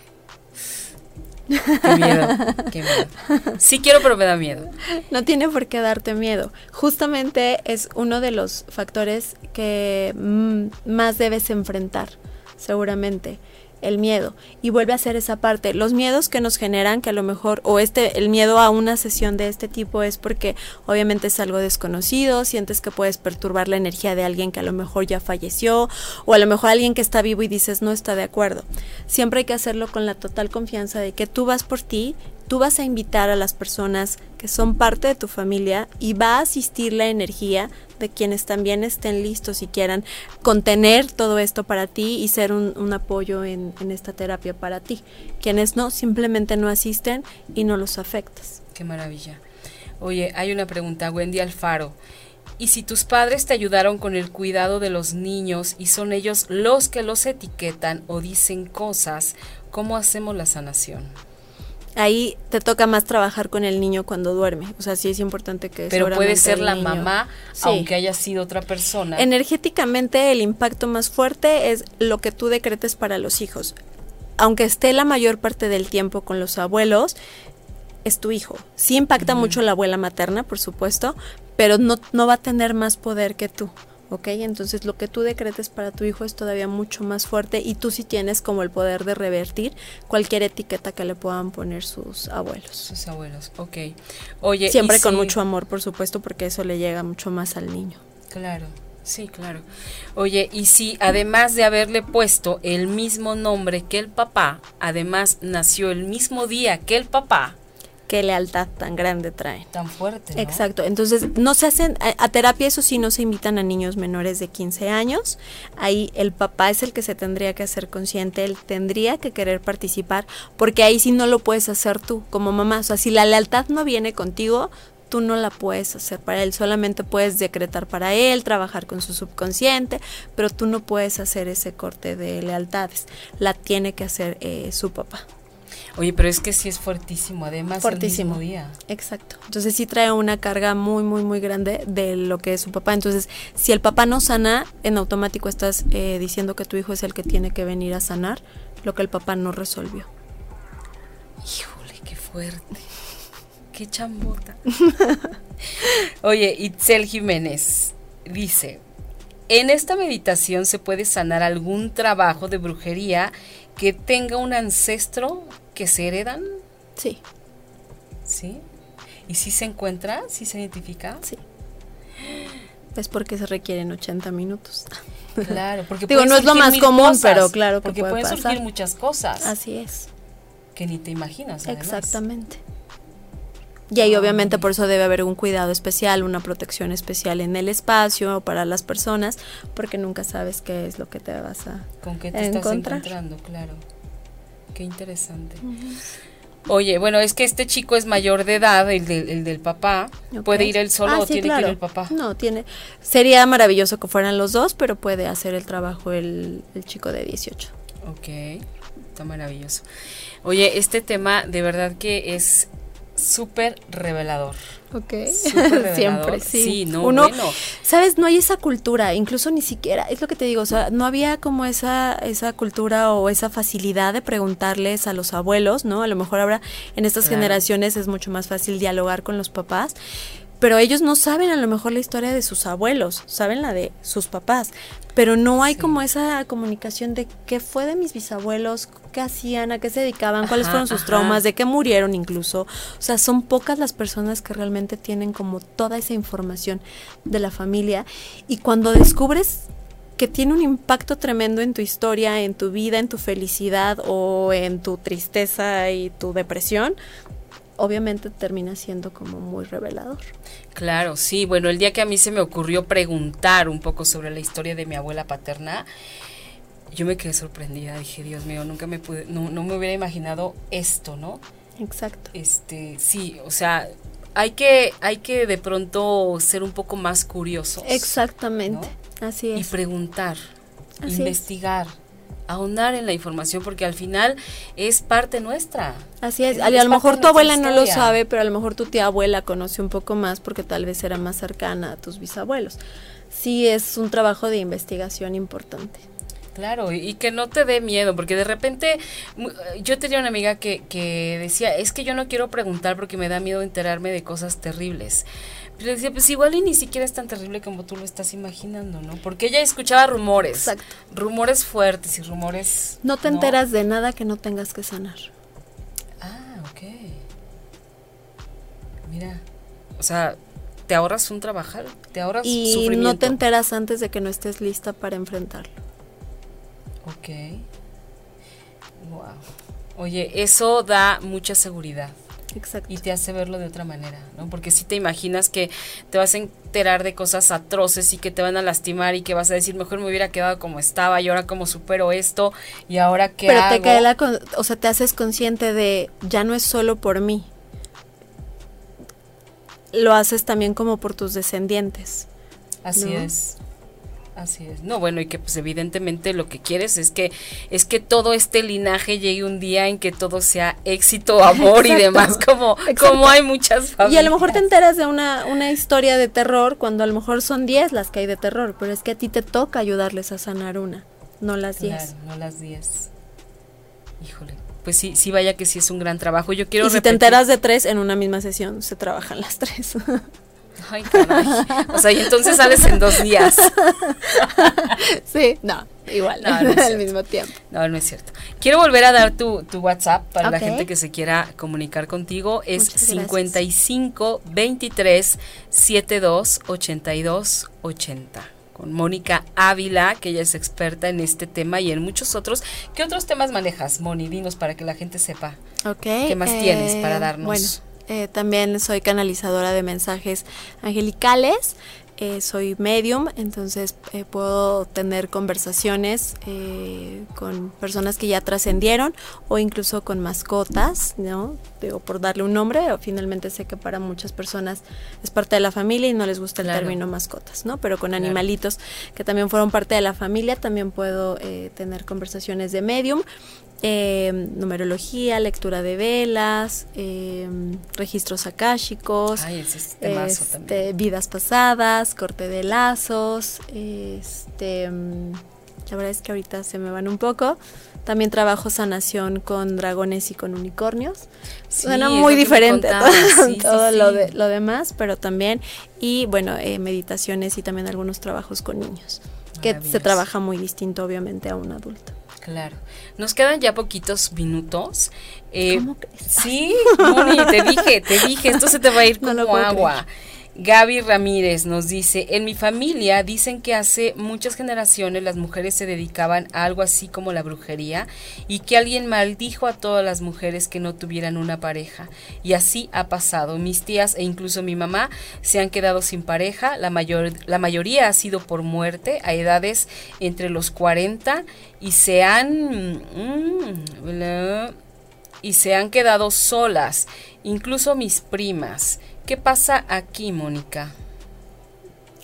Qué miedo, qué miedo. Sí quiero, pero me da miedo. No tiene por qué darte miedo. Justamente es uno de los factores que mm, más debes enfrentar, seguramente el miedo y vuelve a hacer esa parte. Los miedos que nos generan, que a lo mejor, o este, el miedo a una sesión de este tipo es porque obviamente es algo desconocido, sientes que puedes perturbar la energía de alguien que a lo mejor ya falleció, o a lo mejor alguien que está vivo y dices no está de acuerdo. Siempre hay que hacerlo con la total confianza de que tú vas por ti tú vas a invitar a las personas que son parte de tu familia y va a asistir la energía de quienes también estén listos y quieran contener todo esto para ti y ser un, apoyo en, en, esta terapia para ti. Quienes no, simplemente no asisten y no los afectas. Qué maravilla. Oye, hay una pregunta, Wendy Alfaro. ¿Y si tus padres te ayudaron con el cuidado de los niños y son ellos los que los etiquetan o dicen cosas, cómo hacemos la sanación? Ahí te toca más trabajar con el niño cuando duerme. O sea, sí es importante que... Pero puede ser la mamá, aunque haya sido otra persona. Energéticamente el impacto más fuerte es lo que tú decretes para los hijos. Aunque esté la mayor parte del tiempo con los abuelos, es tu hijo. Sí impacta mucho la abuela materna, por supuesto, pero no, no va a tener más poder que tú. ¿Ok? Entonces lo que tú decretes para tu hijo es todavía mucho más fuerte y tú sí tienes como el poder de revertir cualquier etiqueta que le puedan poner sus abuelos. Sus abuelos, ok. Oye, siempre con mucho amor, por supuesto, porque eso le llega mucho más al niño. Claro. Sí, claro. Oye, y si además de haberle puesto el mismo nombre que el papá, además nació el mismo día que el papá, qué lealtad tan grande trae. Tan fuerte. Exacto. Entonces, no se hacen, a, terapia eso sí no se invitan a niños menores de 15 años. Ahí el papá es el que se tendría que hacer consciente, él tendría que querer participar, porque ahí sí no lo puedes hacer tú como mamá. O sea, si la lealtad no viene contigo, tú no la puedes hacer para él, solamente puedes decretar para él, trabajar con su subconsciente, pero tú no puedes hacer ese corte de lealtades, la tiene que hacer eh, su papá. Oye, pero es que sí es fuertísimo, además fuertísimo. día. Exacto. Entonces sí trae una carga muy, muy, muy grande de lo que es su papá. Entonces, si el papá no sana, en automático estás eh, diciendo que tu hijo es el que tiene que venir a sanar lo que el papá no resolvió. Híjole, qué fuerte. Qué chambota. Oye, Itzel Jiménez dice, en esta meditación se puede sanar algún trabajo de brujería que tenga un ancestro que se heredan? Sí. ¿Sí? ¿Y si se encuentra? ¿Si se identifica? Sí. Es porque se requieren 80 minutos. Claro, porque Digo, no es lo más común, pero claro que porque pueden surgir muchas cosas. Así es. Que ni te imaginas. Exactamente. Y ahí obviamente por eso debe haber un cuidado especial, una protección especial en el espacio para las personas, porque nunca sabes qué es lo que te vas a ¿Con qué te estás encontrando? Claro. Qué interesante. Oye, bueno, es que este chico es mayor de edad, el, del papá. ¿Puede ir él solo ah, o tiene que ir el papá? No, tiene. Sería maravilloso que fueran los dos, pero puede hacer el trabajo el, el chico de 18. Ok, está maravilloso. Oye, este tema de verdad que es súper revelador. Ok, siempre, sí. no, Uno, sabes, no hay esa cultura, incluso ni siquiera, es lo que te digo, o sea, no había como esa, esa cultura o esa facilidad de preguntarles a los abuelos, ¿no? A lo mejor ahora en estas generaciones es mucho más fácil dialogar con los papás, pero ellos no saben a lo mejor la historia de sus abuelos, saben la de sus papás, pero no hay como esa comunicación de qué fue de mis bisabuelos, qué hacían, a qué se dedicaban, cuáles fueron sus traumas, de qué murieron incluso. O sea, son pocas las personas que realmente tienen como toda esa información de la familia. Y cuando descubres que tiene un impacto tremendo en tu historia, en tu vida, en tu felicidad o en tu tristeza y tu depresión, obviamente termina siendo como muy revelador. Claro, sí, bueno, el día que a mí se me ocurrió preguntar un poco sobre la historia de mi abuela paterna, yo me quedé sorprendida, dije, Dios mío, nunca me pude, no, no me hubiera imaginado esto, ¿no? Exacto. Este, sí, o sea, hay que, hay que de pronto ser un poco más curiosos. Exactamente, así es. Y preguntar, investigar ahondar en la información porque al final es parte nuestra. Así es, a lo mejor tu abuela no lo sabe, pero a lo mejor tu tía abuela conoce un poco más porque tal vez era más cercana a tus bisabuelos. Sí es un trabajo de investigación importante. Claro, y que no te dé miedo, porque de repente yo tenía una amiga que, que decía, es que yo no quiero preguntar porque me da miedo enterarme de cosas terribles. Pero decía, pues igual y ni siquiera es tan terrible como tú lo estás imaginando, ¿no? Porque ella escuchaba rumores. Exacto. Rumores fuertes y rumores... No te enteras de nada que no tengas que sanar. Ah, ok. Mira, o sea, te ahorras un trabajar, te ahorras y no te enteras antes de que no estés lista para enfrentarlo. Ok. Wow. Oye, eso da mucha seguridad. Exacto. Y te hace verlo de otra manera, ¿no? Porque si te imaginas que te vas a enterar de cosas atroces y que te van a lastimar y que vas a decir, mejor me hubiera quedado como estaba y ahora como supero esto y ahora qué Pero te cae la, o sea, te haces consciente de, ya no es solo por mí. Lo haces también como por tus descendientes. Así es. Así es. No, bueno, y que pues evidentemente lo que quieres es que es que todo este linaje llegue un día en que todo sea éxito, amor y demás, como, como hay muchas familias. Y a lo mejor te enteras de una, una historia de terror cuando a lo mejor son 10 las que hay de terror, pero es que a ti te toca ayudarles a sanar una, no las 10. Claro, no las 10. Híjole. Pues sí, sí vaya que sí es un gran trabajo. Yo quiero Y si te enteras de tres en una misma sesión, se trabajan las tres. Ay, caray. O sea, y entonces sales en dos días. sí, no, igual, no, no al mismo tiempo. No, no es cierto. Quiero volver a dar tu, tu WhatsApp para la gente que se quiera comunicar contigo. Es 55 23 72 82 80 con Mónica Ávila, que ella es experta en este tema y en muchos otros. ¿Qué otros temas manejas, Moni? Dinos para que la gente sepa. Ok. ¿Qué más tienes para eh, darnos? Bueno, eh, también soy canalizadora de mensajes angelicales. Eh, soy medium, entonces eh, puedo tener conversaciones con personas que ya trascendieron o incluso con mascotas, ¿no? Digo, por darle un nombre, finalmente sé que para muchas personas es parte de la familia y no les gusta el término mascotas, ¿no? Pero con animalitos que también fueron parte de la familia, también puedo tener conversaciones de medium eh, numerología, lectura de velas, eh, registros akáshicos, este, vidas pasadas, corte de lazos, este, mm, la verdad es que ahorita se me van un poco. También trabajo sanación con dragones y con unicornios. Suena muy diferente todo, lo, de, lo demás, pero también, y bueno, eh, meditaciones y también algunos trabajos con niños, que se trabaja muy distinto obviamente a un adulto. Claro. Nos quedan ya poquitos minutos. Eh, ¿Cómo Sí, Moni, te dije, te dije, esto se te va a ir como agua. Gaby Ramírez nos dice, en mi familia dicen que hace muchas generaciones las mujeres se dedicaban a algo así como la brujería y que alguien maldijo a todas las mujeres que no tuvieran una pareja. Y así ha pasado. Mis tías e incluso mi mamá se han quedado sin pareja. La, mayor, la mayoría ha sido por muerte a edades entre los 40 y se han... Mm, y se han quedado solas, incluso mis primas. ¿Qué pasa aquí, Mónica?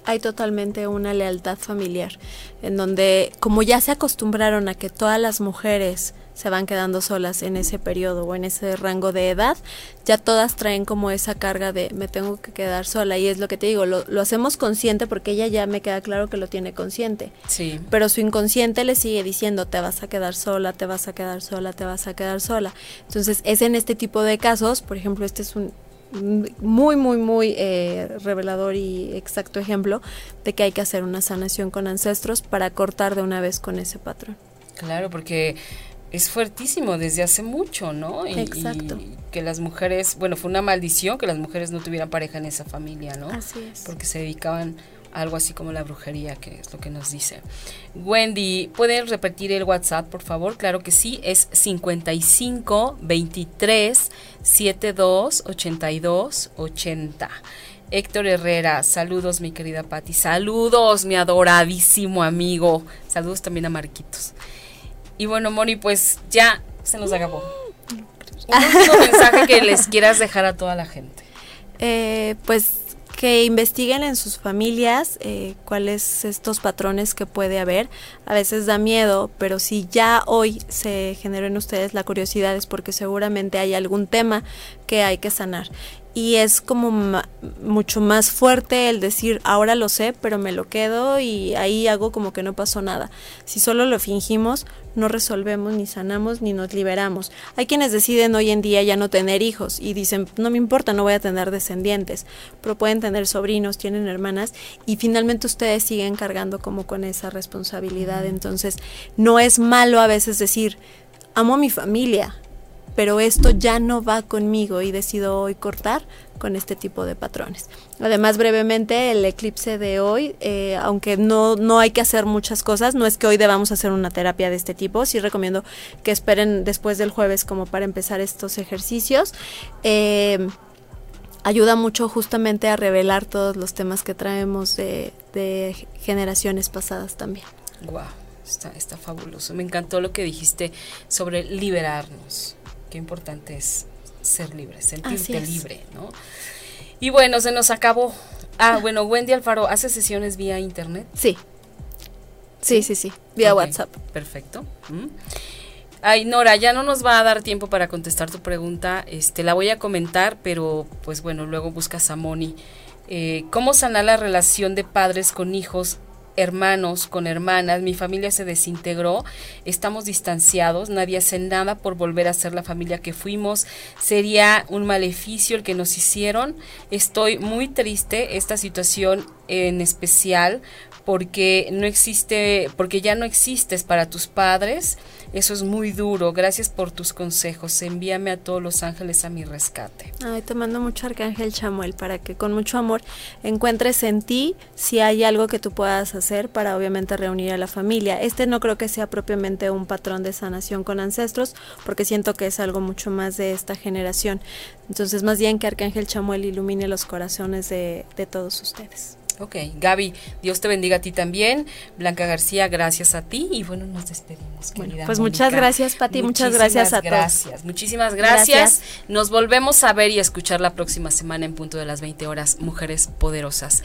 Hay totalmente una lealtad familiar, en donde como ya se acostumbraron a que todas las mujeres se van quedando solas en ese periodo o en ese rango de edad, ya todas traen como esa carga de me tengo que quedar sola y es lo que te digo, lo, lo, hacemos consciente porque ella ya me queda claro que lo tiene consciente. Sí. Pero su inconsciente le sigue diciendo te vas a quedar sola, te vas a quedar sola, te vas a quedar sola. Entonces es en este tipo de casos, por ejemplo, este es un, muy, muy, muy eh, revelador y exacto ejemplo de que hay que hacer una sanación con ancestros para cortar de una vez con ese patrón. Claro, porque es fuertísimo desde hace mucho, ¿no? Exacto. que las mujeres, bueno, fue una maldición que las mujeres no tuvieran pareja en esa familia, ¿no? Así es. Porque se dedicaban algo así como la brujería, que es lo que nos dice. Wendy, ¿pueden repetir el WhatsApp, por favor? Claro que sí, es 55 23 72 82 80. Héctor Herrera, saludos mi querida Patti, saludos mi adoradísimo amigo, saludos también a Marquitos. Y bueno, Moni, pues ya se nos acabó. Un último mensaje que les quieras dejar a toda la gente. Eh, pues que investiguen en sus familias eh, cuáles estos patrones que puede haber. A veces da miedo, pero si ya hoy se generó en ustedes la curiosidad es porque seguramente hay algún tema que hay que sanar. Y es como mucho más fuerte el decir ahora lo sé pero me lo quedo y ahí hago como que no pasó nada si solo lo fingimos no resolvemos ni sanamos ni nos liberamos. Hay quienes deciden hoy en día ya no tener hijos y dicen no me importa no voy a tener descendientes pero pueden tener sobrinos tienen hermanas y finalmente ustedes siguen cargando como con esa responsabilidad. Entonces no es malo a veces decir amo a mi familia pero esto ya no va conmigo y decido hoy cortar con este tipo de patrones. Además, brevemente, el eclipse de hoy, eh, aunque no, no hay que hacer muchas cosas, no es que hoy debamos hacer una terapia de este tipo, sí recomiendo que esperen después del jueves como para empezar estos ejercicios. Eh, ayuda mucho justamente a revelar todos los temas que traemos de, generaciones pasadas también. Wow, está, está fabuloso. Me encantó lo que dijiste sobre liberarnos qué importante es ser libre, sentirte libre, ¿no? Y bueno, se nos acabó. Ah, bueno, Wendy Alfaro, ¿hace sesiones vía internet? Sí. Sí, sí, sí, vía WhatsApp. Perfecto. Mm. Ay, Nora, ya no nos va a dar tiempo para contestar tu pregunta. Este, la voy a comentar, pero pues bueno, luego buscas a Moni. Eh, ¿Cómo sanar la relación de padres con hijos hermanos, con hermanas, mi familia se desintegró, estamos distanciados, nadie hace nada por volver a ser la familia que fuimos, sería un maleficio el que nos hicieron, estoy muy triste, esta situación en especial porque no existe, porque ya no existes para tus padres, eso es muy duro. Gracias por tus consejos. Envíame a todos los ángeles a mi rescate. Ay, te mando mucho Arcángel Chamuel para que con mucho amor encuentres en ti si hay algo que tú puedas hacer para obviamente reunir a la familia. Este no creo que sea propiamente un patrón de sanación con ancestros, porque siento que es algo mucho más de esta generación. Entonces, más bien que Arcángel Chamuel ilumine los corazones de, de todos ustedes. Ok, Gaby, Dios te bendiga a ti también. Blanca García, gracias a ti. Y bueno, nos despedimos, pues muchas gracias, Pati, muchas gracias a gracias, Muchísimas gracias. Nos volvemos a ver y a escuchar la próxima semana en punto de las 20 horas, Mujeres Poderosas.